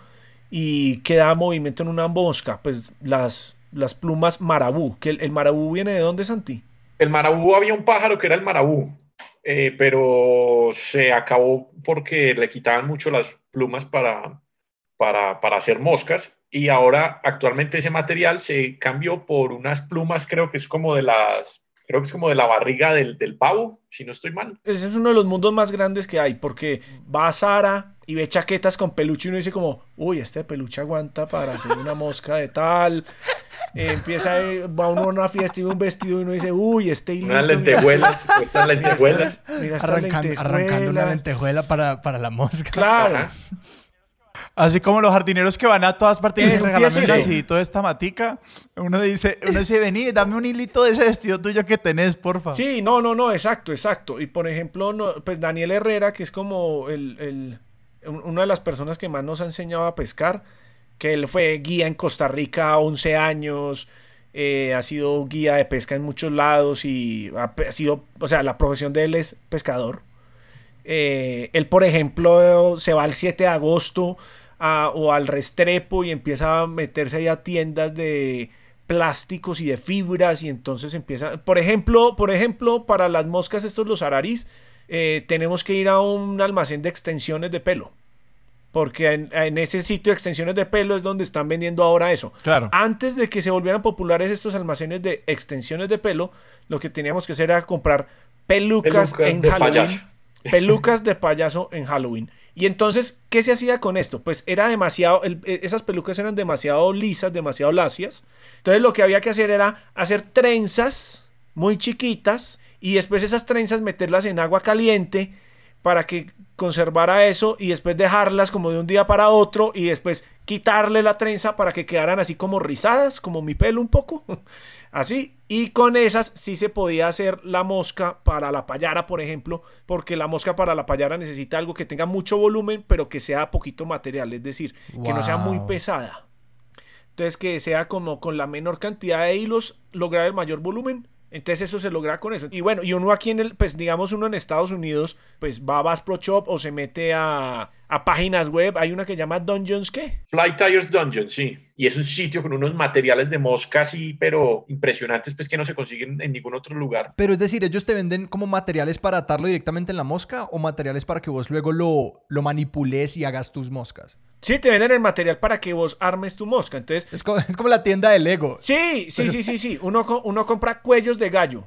y que da movimiento en una mosca, pues las, las plumas marabú, que el, marabú viene de dónde, Santi? El marabú había un pájaro que era el marabú, eh, pero se acabó porque le quitaban mucho las plumas para, para, para hacer moscas y ahora actualmente ese material se cambió por unas plumas, creo que es como de las creo que es como de la barriga del, del, pavo, si no estoy mal. Ese es uno de los mundos más grandes que hay, porque va a Sara, y ve chaquetas con peluche y uno dice como, uy, este peluche aguanta para hacer una mosca de tal. Eh, empieza, va uno a una fiesta y ve un vestido y uno dice, uy, este. Unas lentejuelas, estas lentejuelas. arrancando una lentejuela para, para la mosca. Claro. Así como los jardineros que van a todas partes y regalan así toda esta matica. Uno dice, uno dice, vení, dame un hilito de ese vestido tuyo que tenés, porfa. Sí, no, no, no, exacto, exacto. Y por ejemplo, no, pues Daniel Herrera, que es como el, el una de las personas que más nos ha enseñado a pescar, que él fue guía en Costa Rica 11 años, eh, ha sido guía de pesca en muchos lados y ha, sido, o sea, la profesión de él es pescador. Eh, él, por ejemplo, se va el 7 de agosto o al Restrepo y empieza a meterse ahí a tiendas de plásticos y de fibras y entonces empieza, por ejemplo, por ejemplo, para las moscas estos los ararís, eh, tenemos que ir a un almacén de extensiones de pelo. Porque en, ese sitio de extensiones de pelo es donde están vendiendo ahora eso. Claro. Antes de que se volvieran populares estos almacenes de extensiones de pelo, lo que teníamos que hacer era comprar pelucas, en Halloween. Pelucas de payaso en Halloween. Y entonces, ¿qué se hacía con esto? Pues era demasiado, e, esas pelucas eran demasiado lisas, demasiado lacias. Entonces lo que había que hacer era hacer trenzas muy chiquitas y después esas trenzas meterlas en agua caliente para que conservara eso y después dejarlas como de un día para otro y después quitarle la trenza para que quedaran así como rizadas, como mi pelo un poco, así. Y con esas sí se podía hacer la mosca para la payara, por ejemplo, porque la mosca para la payara necesita algo que tenga mucho volumen, pero que sea poquito material, es decir, que no sea muy pesada. Entonces que sea como con la menor cantidad de hilos lograr el mayor volumen. Entonces eso se logra con eso. Y bueno, y uno aquí en el, pues digamos uno en Estados Unidos, pues va a Bass Pro Shop o se mete a, a páginas web. Hay una que llama Dungeons, ¿qué? Fly Tires Dungeon, sí. Y es un sitio con unos materiales de mosca, sí, pero impresionantes, pues que no se consiguen en ningún otro lugar. Pero es decir, ellos te venden como materiales para atarlo directamente en la mosca o materiales para que vos luego lo, lo manipules y hagas tus moscas. Sí, te venden el material para que vos armes tu mosca. Entonces, Es como, es como la tienda de Lego. sí, sí, sí, sí, sí. Uno, uno compra cuellos de gallo.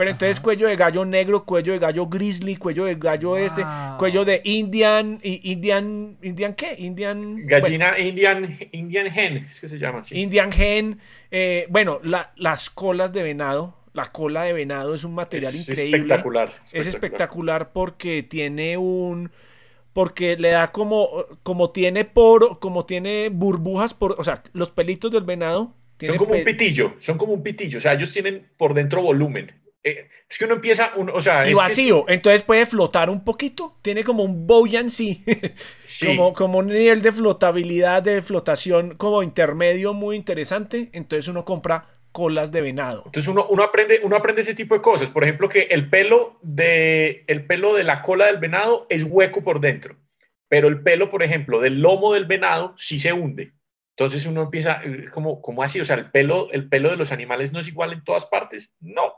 Pero entonces cuello de gallo negro, cuello de gallo grizzly, cuello de gallo este, cuello de Indian, Indian, Indian qué? Indian bueno, Gallina Indian, Indian Hen, es que se llama así. Indian hen. eh, bueno, la- las colas de venado. La cola de venado es un material Es increíble. espectacular, Es espectacular porque tiene un. Porque le da como. Como tiene poro. Como tiene burbujas por. O sea, los pelitos del venado. Son como un pitillo, son como un pitillo. O sea, ellos tienen por dentro volumen. Eh, es que uno empieza, uno- o sea, y es que- vacío. Entonces puede flotar un poquito. Tiene como un buoyancy. Sí. como, como un nivel de flotabilidad, de flotación como intermedio muy interesante. Entonces uno compra colas de venado. Entonces uno, uno, aprende, uno aprende ese tipo de cosas. Por ejemplo, que el pelo, de, el pelo de la cola del venado es hueco por dentro, pero el pelo, por ejemplo, del lomo del venado sí se hunde. Entonces uno empieza, eh, como ¿cómo así? O sea, el pelo, el pelo de los animales no es igual en todas partes. No.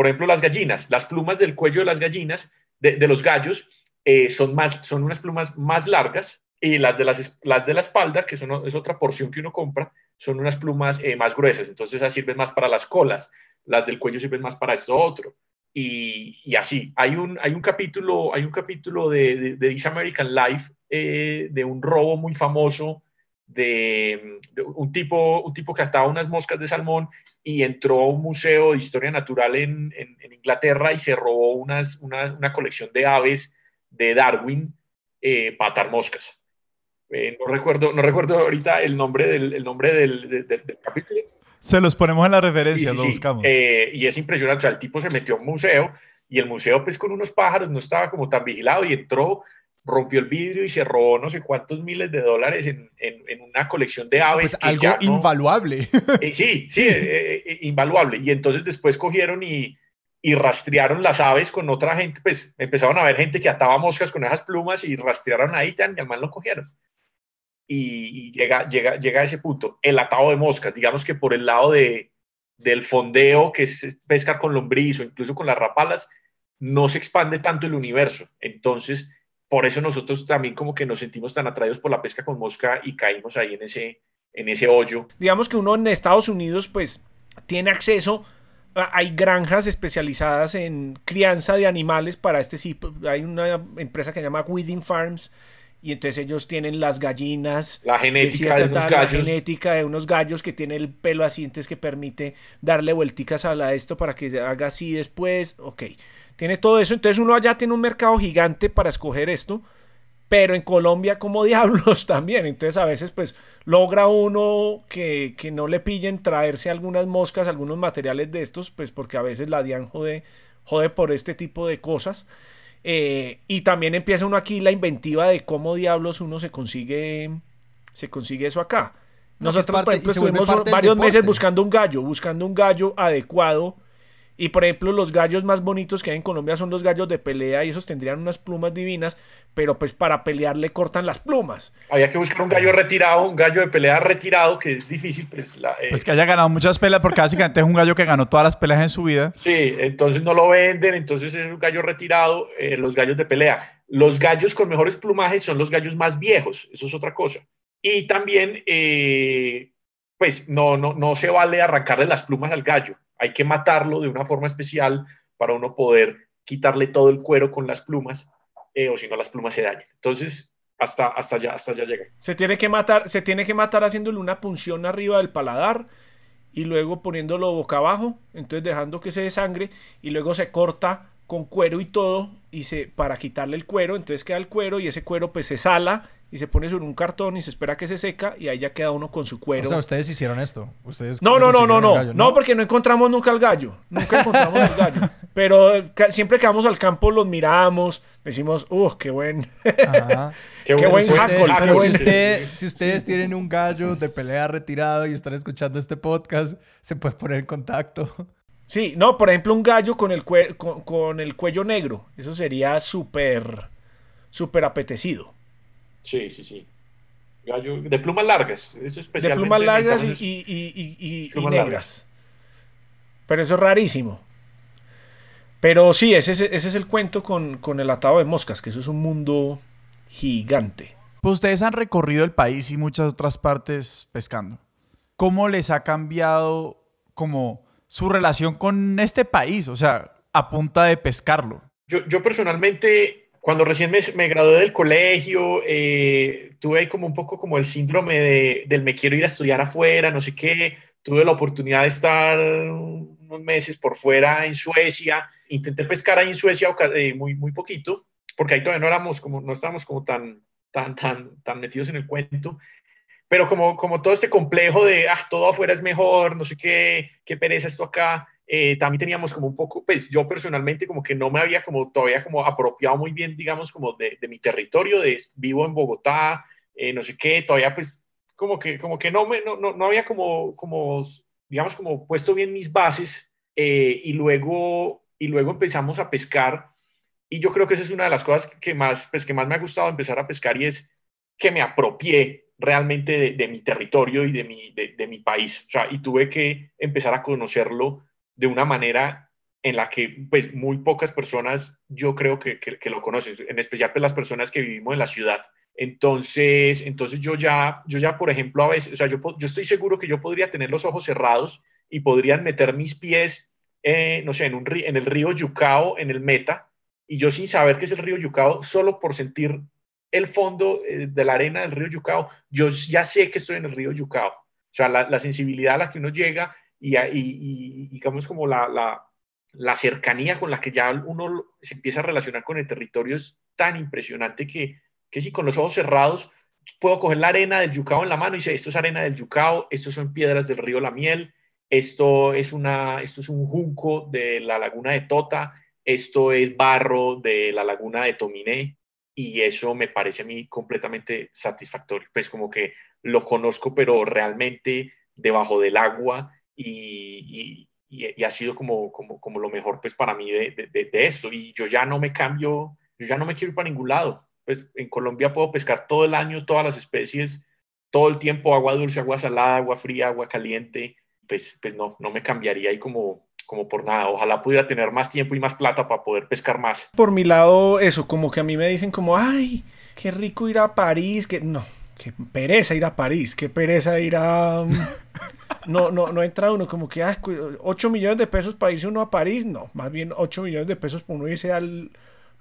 Por ejemplo, las gallinas, las plumas del cuello de las gallinas, de, los gallos, eh, son, más, son unas plumas más largas y las de, las, las de la espalda, que son, es otra porción que uno compra, son unas plumas eh, más gruesas. Entonces esas sirven más para las colas, las del cuello sirven más para esto otro. Y, y así, hay un, hay un capítulo, hay un capítulo de, de, This American Life eh, de un robo muy famoso de, de un, tipo, un tipo que ataba unas moscas de salmón y entró a un museo de historia natural en, en- en Inglaterra y se robó unas, una, una colección de aves de Darwin eh, para atar moscas. Eh, no, recuerdo, no recuerdo ahorita el nombre del, el nombre del, del- del- del capítulo. Se los ponemos en la Sí, referencia, sí, lo sí. buscamos. Eh, y es impresionante. O sea, el tipo se metió a un museo y el museo, pues con unos pájaros, no estaba como tan vigilado y entró, rompió el vidrio y se robó no sé cuántos miles de dólares en, en- en una colección de aves. Pues que algo ya no- invaluable. eh, sí, sí, eh, eh, invaluable. Y entonces después cogieron y, y rastrearon las aves con otra gente, pues empezaron a ver gente que ataba moscas con esas plumas y rastrearon ahí tan, y al mal lo cogieron. Y, y llega, llega, llega a ese punto, el atado de moscas, digamos que por el lado de, del fondeo, que es pescar con lombriz o incluso con las rapalas, no se expande tanto el universo. Entonces, por eso nosotros también como que nos sentimos tan atraídos por la pesca con mosca y caímos ahí en ese, en ese hoyo. digamos que uno en Estados Unidos pues tiene acceso a- hay granjas especializadas en crianza de animales para este tipo hay una empresa que se llama Weeding Farms y entonces ellos tienen las gallinas La genética de unos tal, la gallos. genética de unos gallos que tiene el pelo así entonces que permite darle vuelticas a la esto para que se haga así después ok tiene todo eso entonces uno allá tiene un mercado gigante para escoger esto pero en Colombia como diablos también. Entonces a veces pues logra uno que, que no le pillen traerse algunas moscas, algunos materiales de estos, pues porque a veces la DIAN jode, jode por este tipo de cosas. Eh, y también empieza uno aquí la inventiva de cómo diablos uno se consigue, se consigue eso acá. No, que es Nosotros, parte- por ejemplo, estuvimos varios meses buscando un gallo, buscando un gallo adecuado. Y por ejemplo, los gallos más bonitos que hay en Colombia son los gallos de pelea y esos tendrían unas plumas divinas, pero pues para pelear le cortan las plumas. Había que buscar un gallo retirado, un gallo de pelea retirado, que es difícil, pues, la, eh, Pues que haya ganado muchas peleas, porque básicamente es un gallo que ganó todas las peleas en su vida. sí, entonces no lo venden, entonces es un gallo retirado, eh, los gallos de pelea. Los gallos con mejores plumajes son los gallos más viejos, eso es otra cosa. Y también, eh, pues, no, no, no se vale arrancarle las plumas al gallo, hay que matarlo de una forma especial para uno poder quitarle todo el cuero con las plumas, eh, o si no las plumas se dañan. Entonces, hasta, hasta allá, hasta allá llega. Se tiene que matar, se tiene que matar haciéndole una punción arriba del paladar y luego poniéndolo boca abajo, entonces dejando que se desangre y luego se corta con cuero y todo, y se, para quitarle el cuero, entonces queda el cuero y ese cuero pues se sala y se pone sobre un cartón y se espera que se seca y ahí ya queda uno con su cuero. O sea, ustedes hicieron esto. Ustedes no, no, no, no, no, el no, porque no encontramos nunca al gallo. Nunca encontramos al gallo. Pero siempre que vamos al campo los miramos, decimos, uh, qué buen. Ajá. Qué buen qué pero si, buen- usted- si ustedes tienen un gallo de pelea retirado y están escuchando este podcast, se puede poner en contacto. Sí, no, por ejemplo, un gallo con el, cue- con, con el cuello negro. Eso sería súper, súper apetecido. Sí, sí, sí. Gallo de plumas largas. Eso De especialmente. plumas largas y, y- y- y- Plumas negras. largas. Pero eso es rarísimo. Pero sí, ese, es- ese es el cuento con, con el atado de moscas, que eso es un mundo gigante. Pues ustedes han recorrido el país y muchas otras partes pescando. ¿Cómo les ha cambiado como su relación con este país? O sea, a punta de pescarlo. Yo, yo personalmente, cuando recién me, me gradué del colegio, eh, tuve como un poco como el síndrome de, del me quiero ir a estudiar afuera, no sé qué. Tuve la oportunidad de estar unos meses por fuera en Suecia. Intenté pescar ahí en Suecia eh, muy, muy poquito, porque ahí todavía no éramos como, no estábamos como tan, tan, tan, tan metidos en el cuento. Pero como, como todo este complejo de, ah, todo afuera es mejor, no sé qué, qué pereza esto acá, eh, también teníamos como un poco, pues yo personalmente como que no me había como todavía como apropiado muy bien, digamos, como de, de mi territorio, de vivo en Bogotá, eh, no sé qué, todavía pues como que, como que no, me, no, no, no había como, como, digamos, como puesto bien mis bases eh, y, luego, y luego empezamos a pescar y yo creo que esa es una de las cosas que más, pues, que más me ha gustado empezar a pescar y es que me apropié realmente de, de mi territorio y de mi, de, de mi país. O sea, y tuve que empezar a conocerlo de una manera en la que pues muy pocas personas yo creo que, que, lo conocen, en especial pues las personas que vivimos en la ciudad. Entonces, entonces yo ya, yo ya, por ejemplo, a veces, o sea, yo, yo estoy seguro que yo podría tener los ojos cerrados y podrían meter mis pies, eh, no sé, en, un, en el río Yucao, en el Meta, y yo sin saber que es el río Yucao, solo por sentir el fondo eh, de la arena del río Yucao, yo ya sé que estoy en el río Yucao. O sea, la, la sensibilidad a la que uno llega y, y- y- digamos como la, la, la cercanía con la que ya uno se empieza a relacionar con el territorio es tan impresionante que, que si con los ojos cerrados puedo coger la arena del Yucao en la mano y sé, esto es arena del Yucao, esto son piedras del río La Miel, esto es, una, esto es un junco de la laguna de Tota, esto es barro de la laguna de Tominé y eso me parece a mí completamente satisfactorio. Pues como que lo conozco, pero realmente debajo del agua y, y, y- y ha sido como, como, como lo mejor pues para mí de, de, de-. Y yo ya no me cambio, yo ya no me quiero ir para ningún lado. Pues en Colombia puedo pescar todo el año, todas las especies, todo el tiempo, agua dulce, agua salada, agua fría, agua caliente. Pues, pues no, no me cambiaría ahí como, como por nada. Ojalá pudiera tener más tiempo y más plata para poder pescar más. Por mi lado, eso, como que a mí me dicen como, ay, qué rico ir a París, que no, qué pereza ir a París, qué pereza ir a... um, No, no, no entra uno como que, ah, 8 millones de pesos para irse uno a París, no, más bien 8 millones de pesos para uno irse al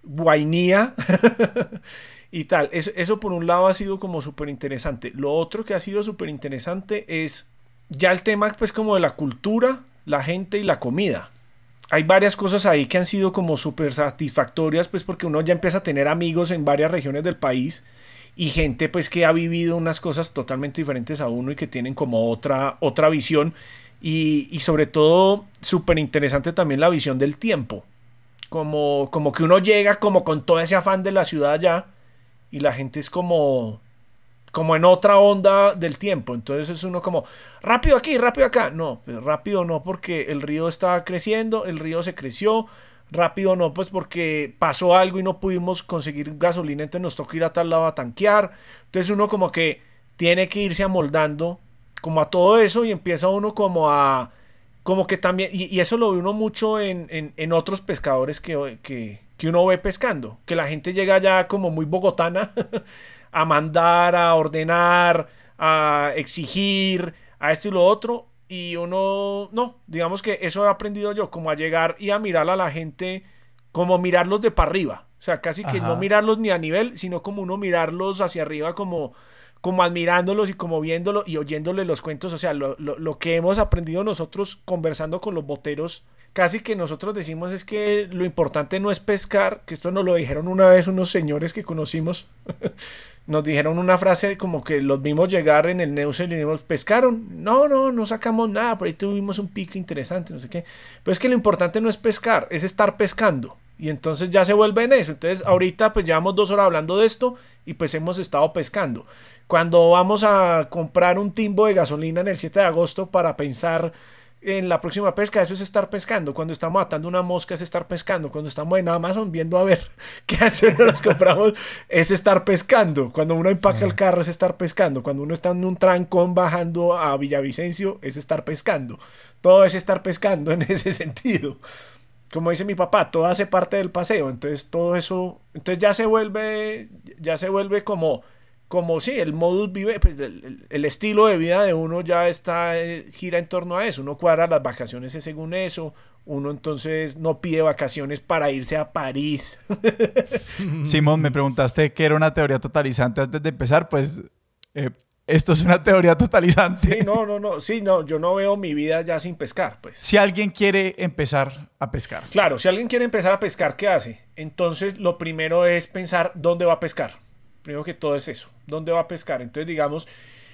Guainía y tal. Eso, eso por un lado ha sido como súper interesante. Lo otro que ha sido súper interesante es ya el tema pues como de la cultura, la gente y la comida hay varias cosas ahí que han sido como súper satisfactorias, pues porque uno ya empieza a tener amigos en varias regiones del país y gente pues que ha vivido unas cosas totalmente diferentes a uno y que tienen como otra, otra visión y, y sobre todo súper interesante también la visión del tiempo. Como, como que uno llega como con todo ese afán de la ciudad ya y la gente es como como en otra onda del tiempo. Entonces es uno como, rápido aquí, rápido acá. No, pues rápido no porque el río está creciendo, el río se creció. Rápido no, pues porque pasó algo y no pudimos conseguir gasolina, entonces nos toca ir a tal lado a tanquear. Entonces uno como que tiene que irse amoldando como a todo eso y empieza uno como a... Como que también, y, y eso lo ve uno mucho en, en, en otros pescadores que, que, que uno ve pescando, que la gente llega ya como muy bogotana a mandar, a ordenar, a exigir, a esto y lo otro. Y uno, no, digamos que eso he aprendido yo, como a llegar y a mirar a la gente, como mirarlos de para arriba. O sea, casi que Ajá. no mirarlos ni a nivel, sino como uno mirarlos hacia arriba como, como admirándolos y como viéndolo y oyéndole los cuentos, o sea, lo, lo, que hemos aprendido nosotros conversando con los boteros, casi que nosotros decimos es que lo importante no es pescar, que esto nos lo dijeron una vez unos señores que conocimos, nos dijeron una frase como que los vimos llegar en el Neus y dijimos, ¿pescaron? No, no, no sacamos nada, por ahí tuvimos un pico interesante, no sé qué. Pero es que lo importante no es pescar, es estar pescando. Y entonces ya se vuelve en eso. Entonces ahorita pues llevamos dos horas hablando de esto y pues hemos estado pescando. Cuando vamos a comprar un timbo de gasolina en el 7 de agosto para pensar en la próxima pesca, eso es estar pescando. Cuando estamos atando una mosca es estar pescando. Cuando estamos en Amazon viendo a ver qué hacer nos compramos es estar pescando. Cuando uno empaca el carro es estar pescando. Cuando uno está en un trancón bajando a Villavicencio es estar pescando. Todo es estar pescando en ese sentido como dice mi papá, todo hace parte del paseo, entonces todo eso, entonces ya se vuelve, ya se vuelve como, como sí, el modus vive, pues el, estilo de vida de uno ya está, eh, gira en torno a eso, uno cuadra las vacaciones según eso, uno entonces no pide vacaciones para irse a París. Simón, me preguntaste qué era una teoría totalizante antes de empezar, pues eh, esto es una teoría totalizante. Sí, no, no, no, sí, no, yo no veo mi vida ya sin pescar, pues. Si alguien quiere empezar a pescar. Claro, si alguien quiere empezar a pescar, ¿qué hace? Entonces, lo primero es pensar dónde va a pescar. Primero que todo es eso, dónde va a pescar. Entonces, digamos,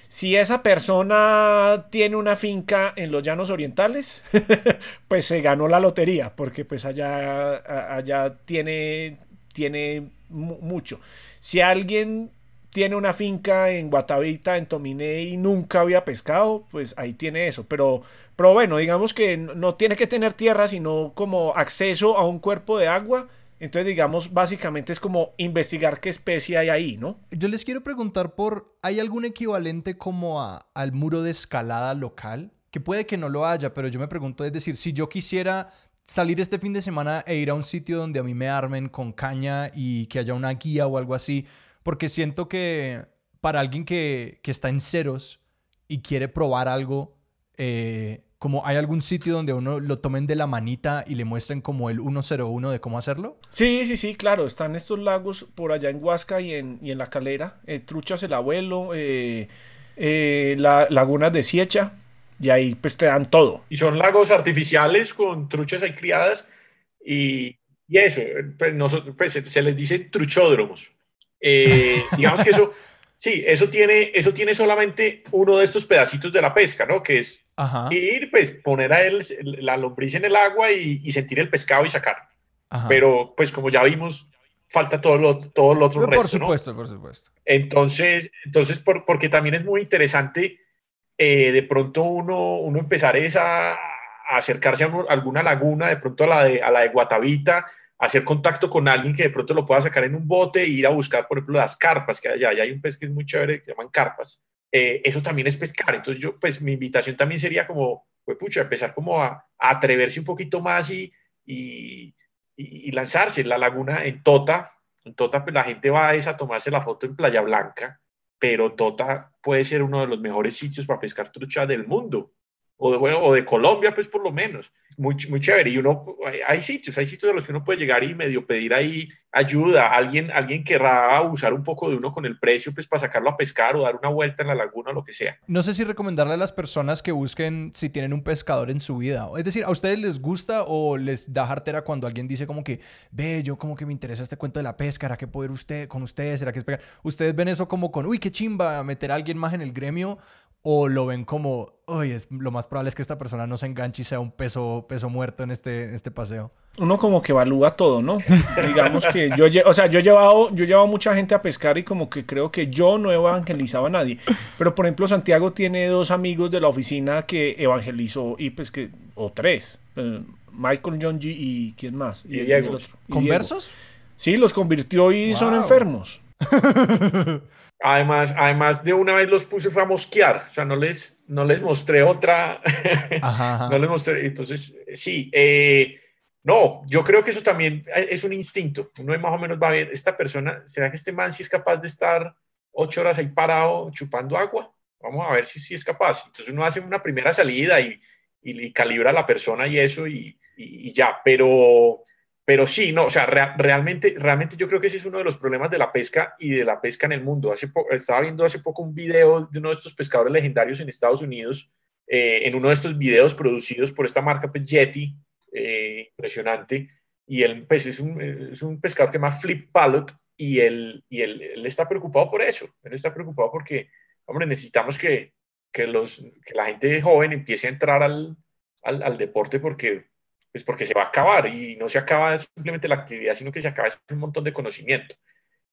si esa persona tiene una finca en los llanos orientales, pues se ganó la lotería, porque pues allá, allá tiene, tiene mucho. Si alguien tiene una finca en Guatavita, en Tominé y nunca había pescado, pues ahí tiene eso. Pero, pero bueno, digamos que no tiene que tener tierra, sino como acceso a un cuerpo de agua. Entonces, digamos, básicamente es como investigar qué especie hay ahí, ¿no? Yo les quiero preguntar por, ¿hay algún equivalente como a, al muro de escalada local? Que puede que no lo haya, pero yo me pregunto, es decir, si yo quisiera salir este fin de semana e ir a un sitio donde a mí me armen con caña y que haya una guía o algo así, porque siento que para alguien que, está en ceros y quiere probar algo, eh, como hay algún sitio donde uno lo tomen de la manita y le muestren como el 101 de cómo hacerlo? Sí, sí, sí, claro. Están estos lagos por allá en Huasca y en, y en La Calera. Eh, Truchas el Abuelo, eh, la, lagunas de Siecha. Y ahí pues te dan todo. Y son lagos artificiales con truchas ahí criadas. Y, y eso, pues, nosotros, pues, se les dice truchódromos. Eh, digamos que eso, sí, eso tiene, eso tiene solamente uno de estos pedacitos de la pesca, ¿no? Que es ir, pues, poner a él la lombriz en el agua y, sentir el pescado y sacar. Pero, pues, como ya vimos, falta todo lo, todo lo otro resto, Por supuesto, por supuesto. Entonces, entonces porque también es muy interesante eh, de pronto uno, uno empezar a, acercarse a, alguna laguna, de pronto a la de, a la de Guatavita, hacer contacto con alguien que de pronto lo pueda sacar en un bote e ir a buscar, por ejemplo, las carpas, que allá, hay un pez que es muy chévere, que llaman carpas. Eh, eso también es pescar. Entonces yo, pues mi invitación también sería como, pues pucha, empezar como a, atreverse un poquito más y, y, lanzarse. La laguna en Tota, en Tota pues la gente va a, esa a tomarse la foto en Playa Blanca, pero Tota puede ser uno de los mejores sitios para pescar trucha del mundo o de, bueno, o de Colombia, pues por lo menos. Muy, muy chévere. Y uno, hay, sitios, hay sitios a los que uno puede llegar y medio pedir ahí ayuda. Alguien, alguien querrá abusar un poco de uno con el precio, pues para sacarlo a pescar o dar una vuelta en la laguna o lo que sea. No sé si recomendarle a las personas que busquen si tienen un pescador en su vida. Es decir, ¿a ustedes les gusta o les da jartera cuando alguien dice como que, ve, yo como que me interesa este cuento de la pesca, ¿será que poder usted con ustedes? ¿Será que es pegar? ¿Ustedes ven eso como con, uy, qué chimba, meter a alguien más en el gremio? O lo ven como, oye, es, lo más probable es que esta persona no se enganche y sea un peso, peso muerto en este, este paseo. Uno como que evalúa todo, ¿no? Digamos que yo, o sea, yo he llevado, yo he llevado mucha gente a pescar y como que creo que yo no he evangelizado a nadie. Pero por ejemplo, Santiago tiene dos amigos de la oficina que evangelizó y pues que, o tres, eh, Michael John G y quién más. Y, Diego. ¿Conversos? Sí, los convirtió y son enfermos. Además, además de una vez los puse fue a mosquear, o sea, no les, no les mostré otra, no les mostré, entonces, sí, eh, no, yo creo que eso también es un instinto, uno más o menos va a ver, esta persona, ¿será que este man sí es capaz de estar ocho horas ahí parado chupando agua? Vamos a ver si sí es capaz. Entonces uno hace una primera salida y, y, calibra a la persona y eso y, y ya, pero pero sí, no, o sea, realmente, realmente yo creo que ese es uno de los problemas de la pesca y de la pesca en el mundo. Hace estaba viendo hace poco un video de uno de estos pescadores legendarios en Estados Unidos, eh, en uno de estos videos producidos por esta marca pues, Yeti, eh, impresionante, y él pues, es, un, es un pescador que se llama Flip Pallet, y, él, y él, él, está preocupado por eso, él está preocupado porque, hombre, necesitamos que, que, los, que la gente joven empiece a entrar al, al, al deporte porque pues porque se va a acabar y no se acaba simplemente la actividad, sino que se acaba un montón de conocimiento.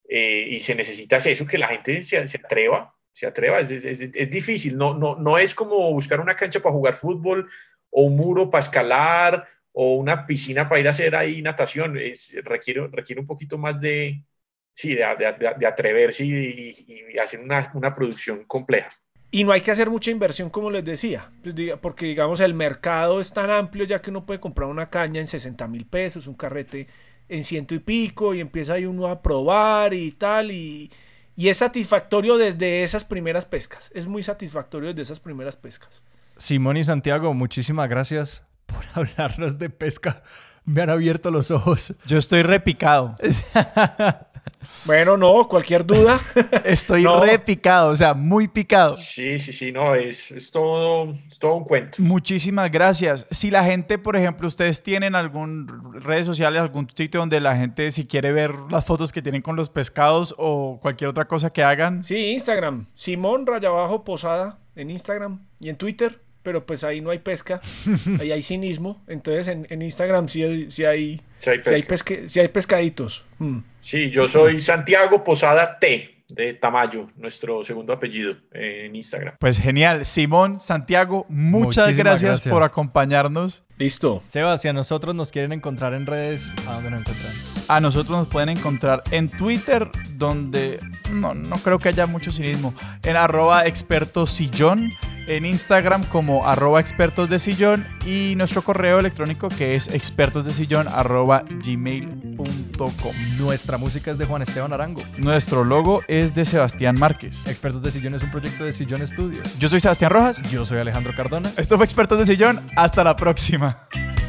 Eh, y se necesita eso, que la gente se, se atreva, se atreva, es, es, es, difícil, no, no, no es como buscar una cancha para jugar fútbol o un muro para escalar o una piscina para ir a hacer ahí natación, es, requiere, requiere un poquito más de, sí, de, de, de atreverse y, y, hacer una, una producción compleja. Y no hay que hacer mucha inversión, como les decía, pues, porque digamos el mercado es tan amplio ya que uno puede comprar una caña en 60 mil pesos, un carrete en ciento y pico, y empieza ahí uno a probar y tal, y, y es satisfactorio desde esas primeras pescas, es muy satisfactorio desde esas primeras pescas. Simón y Santiago, muchísimas gracias por hablarnos de pesca. Me han abierto los ojos. Yo estoy repicado. Bueno, no, cualquier duda. Estoy re picado, o sea, muy picado. Sí, sí, sí, no, es, es, todo, todo un cuento. Muchísimas gracias. Si la gente, por ejemplo, ustedes tienen algún redes sociales, algún sitio donde la gente, si quiere ver las fotos que tienen con los pescados o cualquier otra cosa que hagan. Sí, Instagram. Simón Rayabajo Posada en Instagram y en Twitter pero pues ahí no hay pesca, ahí hay cinismo. Entonces en, Instagram sí, hay, sí hay, sí hay, pescaditos. Mm. Sí, yo soy Santiago Posada T de Tamayo, nuestro segundo apellido en Instagram. Pues genial. Simón, Santiago, muchas gracias, por acompañarnos. Listo. Sebastián, nosotros nos quieren encontrar en redes. ¿A dónde nos encuentran? A nosotros nos pueden encontrar en Twitter, donde no, no creo que haya mucho cinismo, en arroba experto sillón en Instagram como arroba expertos de sillón y nuestro correo electrónico que es expertosdesillón arroba gmail.com. Nuestra música es de Juan Esteban Arango. Nuestro logo es de Sebastián Márquez. Expertos de Sillón es un proyecto de Sillón Studio. Yo soy Sebastián Rojas. Yo soy Alejandro Cardona. Esto fue Expertos de Sillón. Hasta la próxima. lá.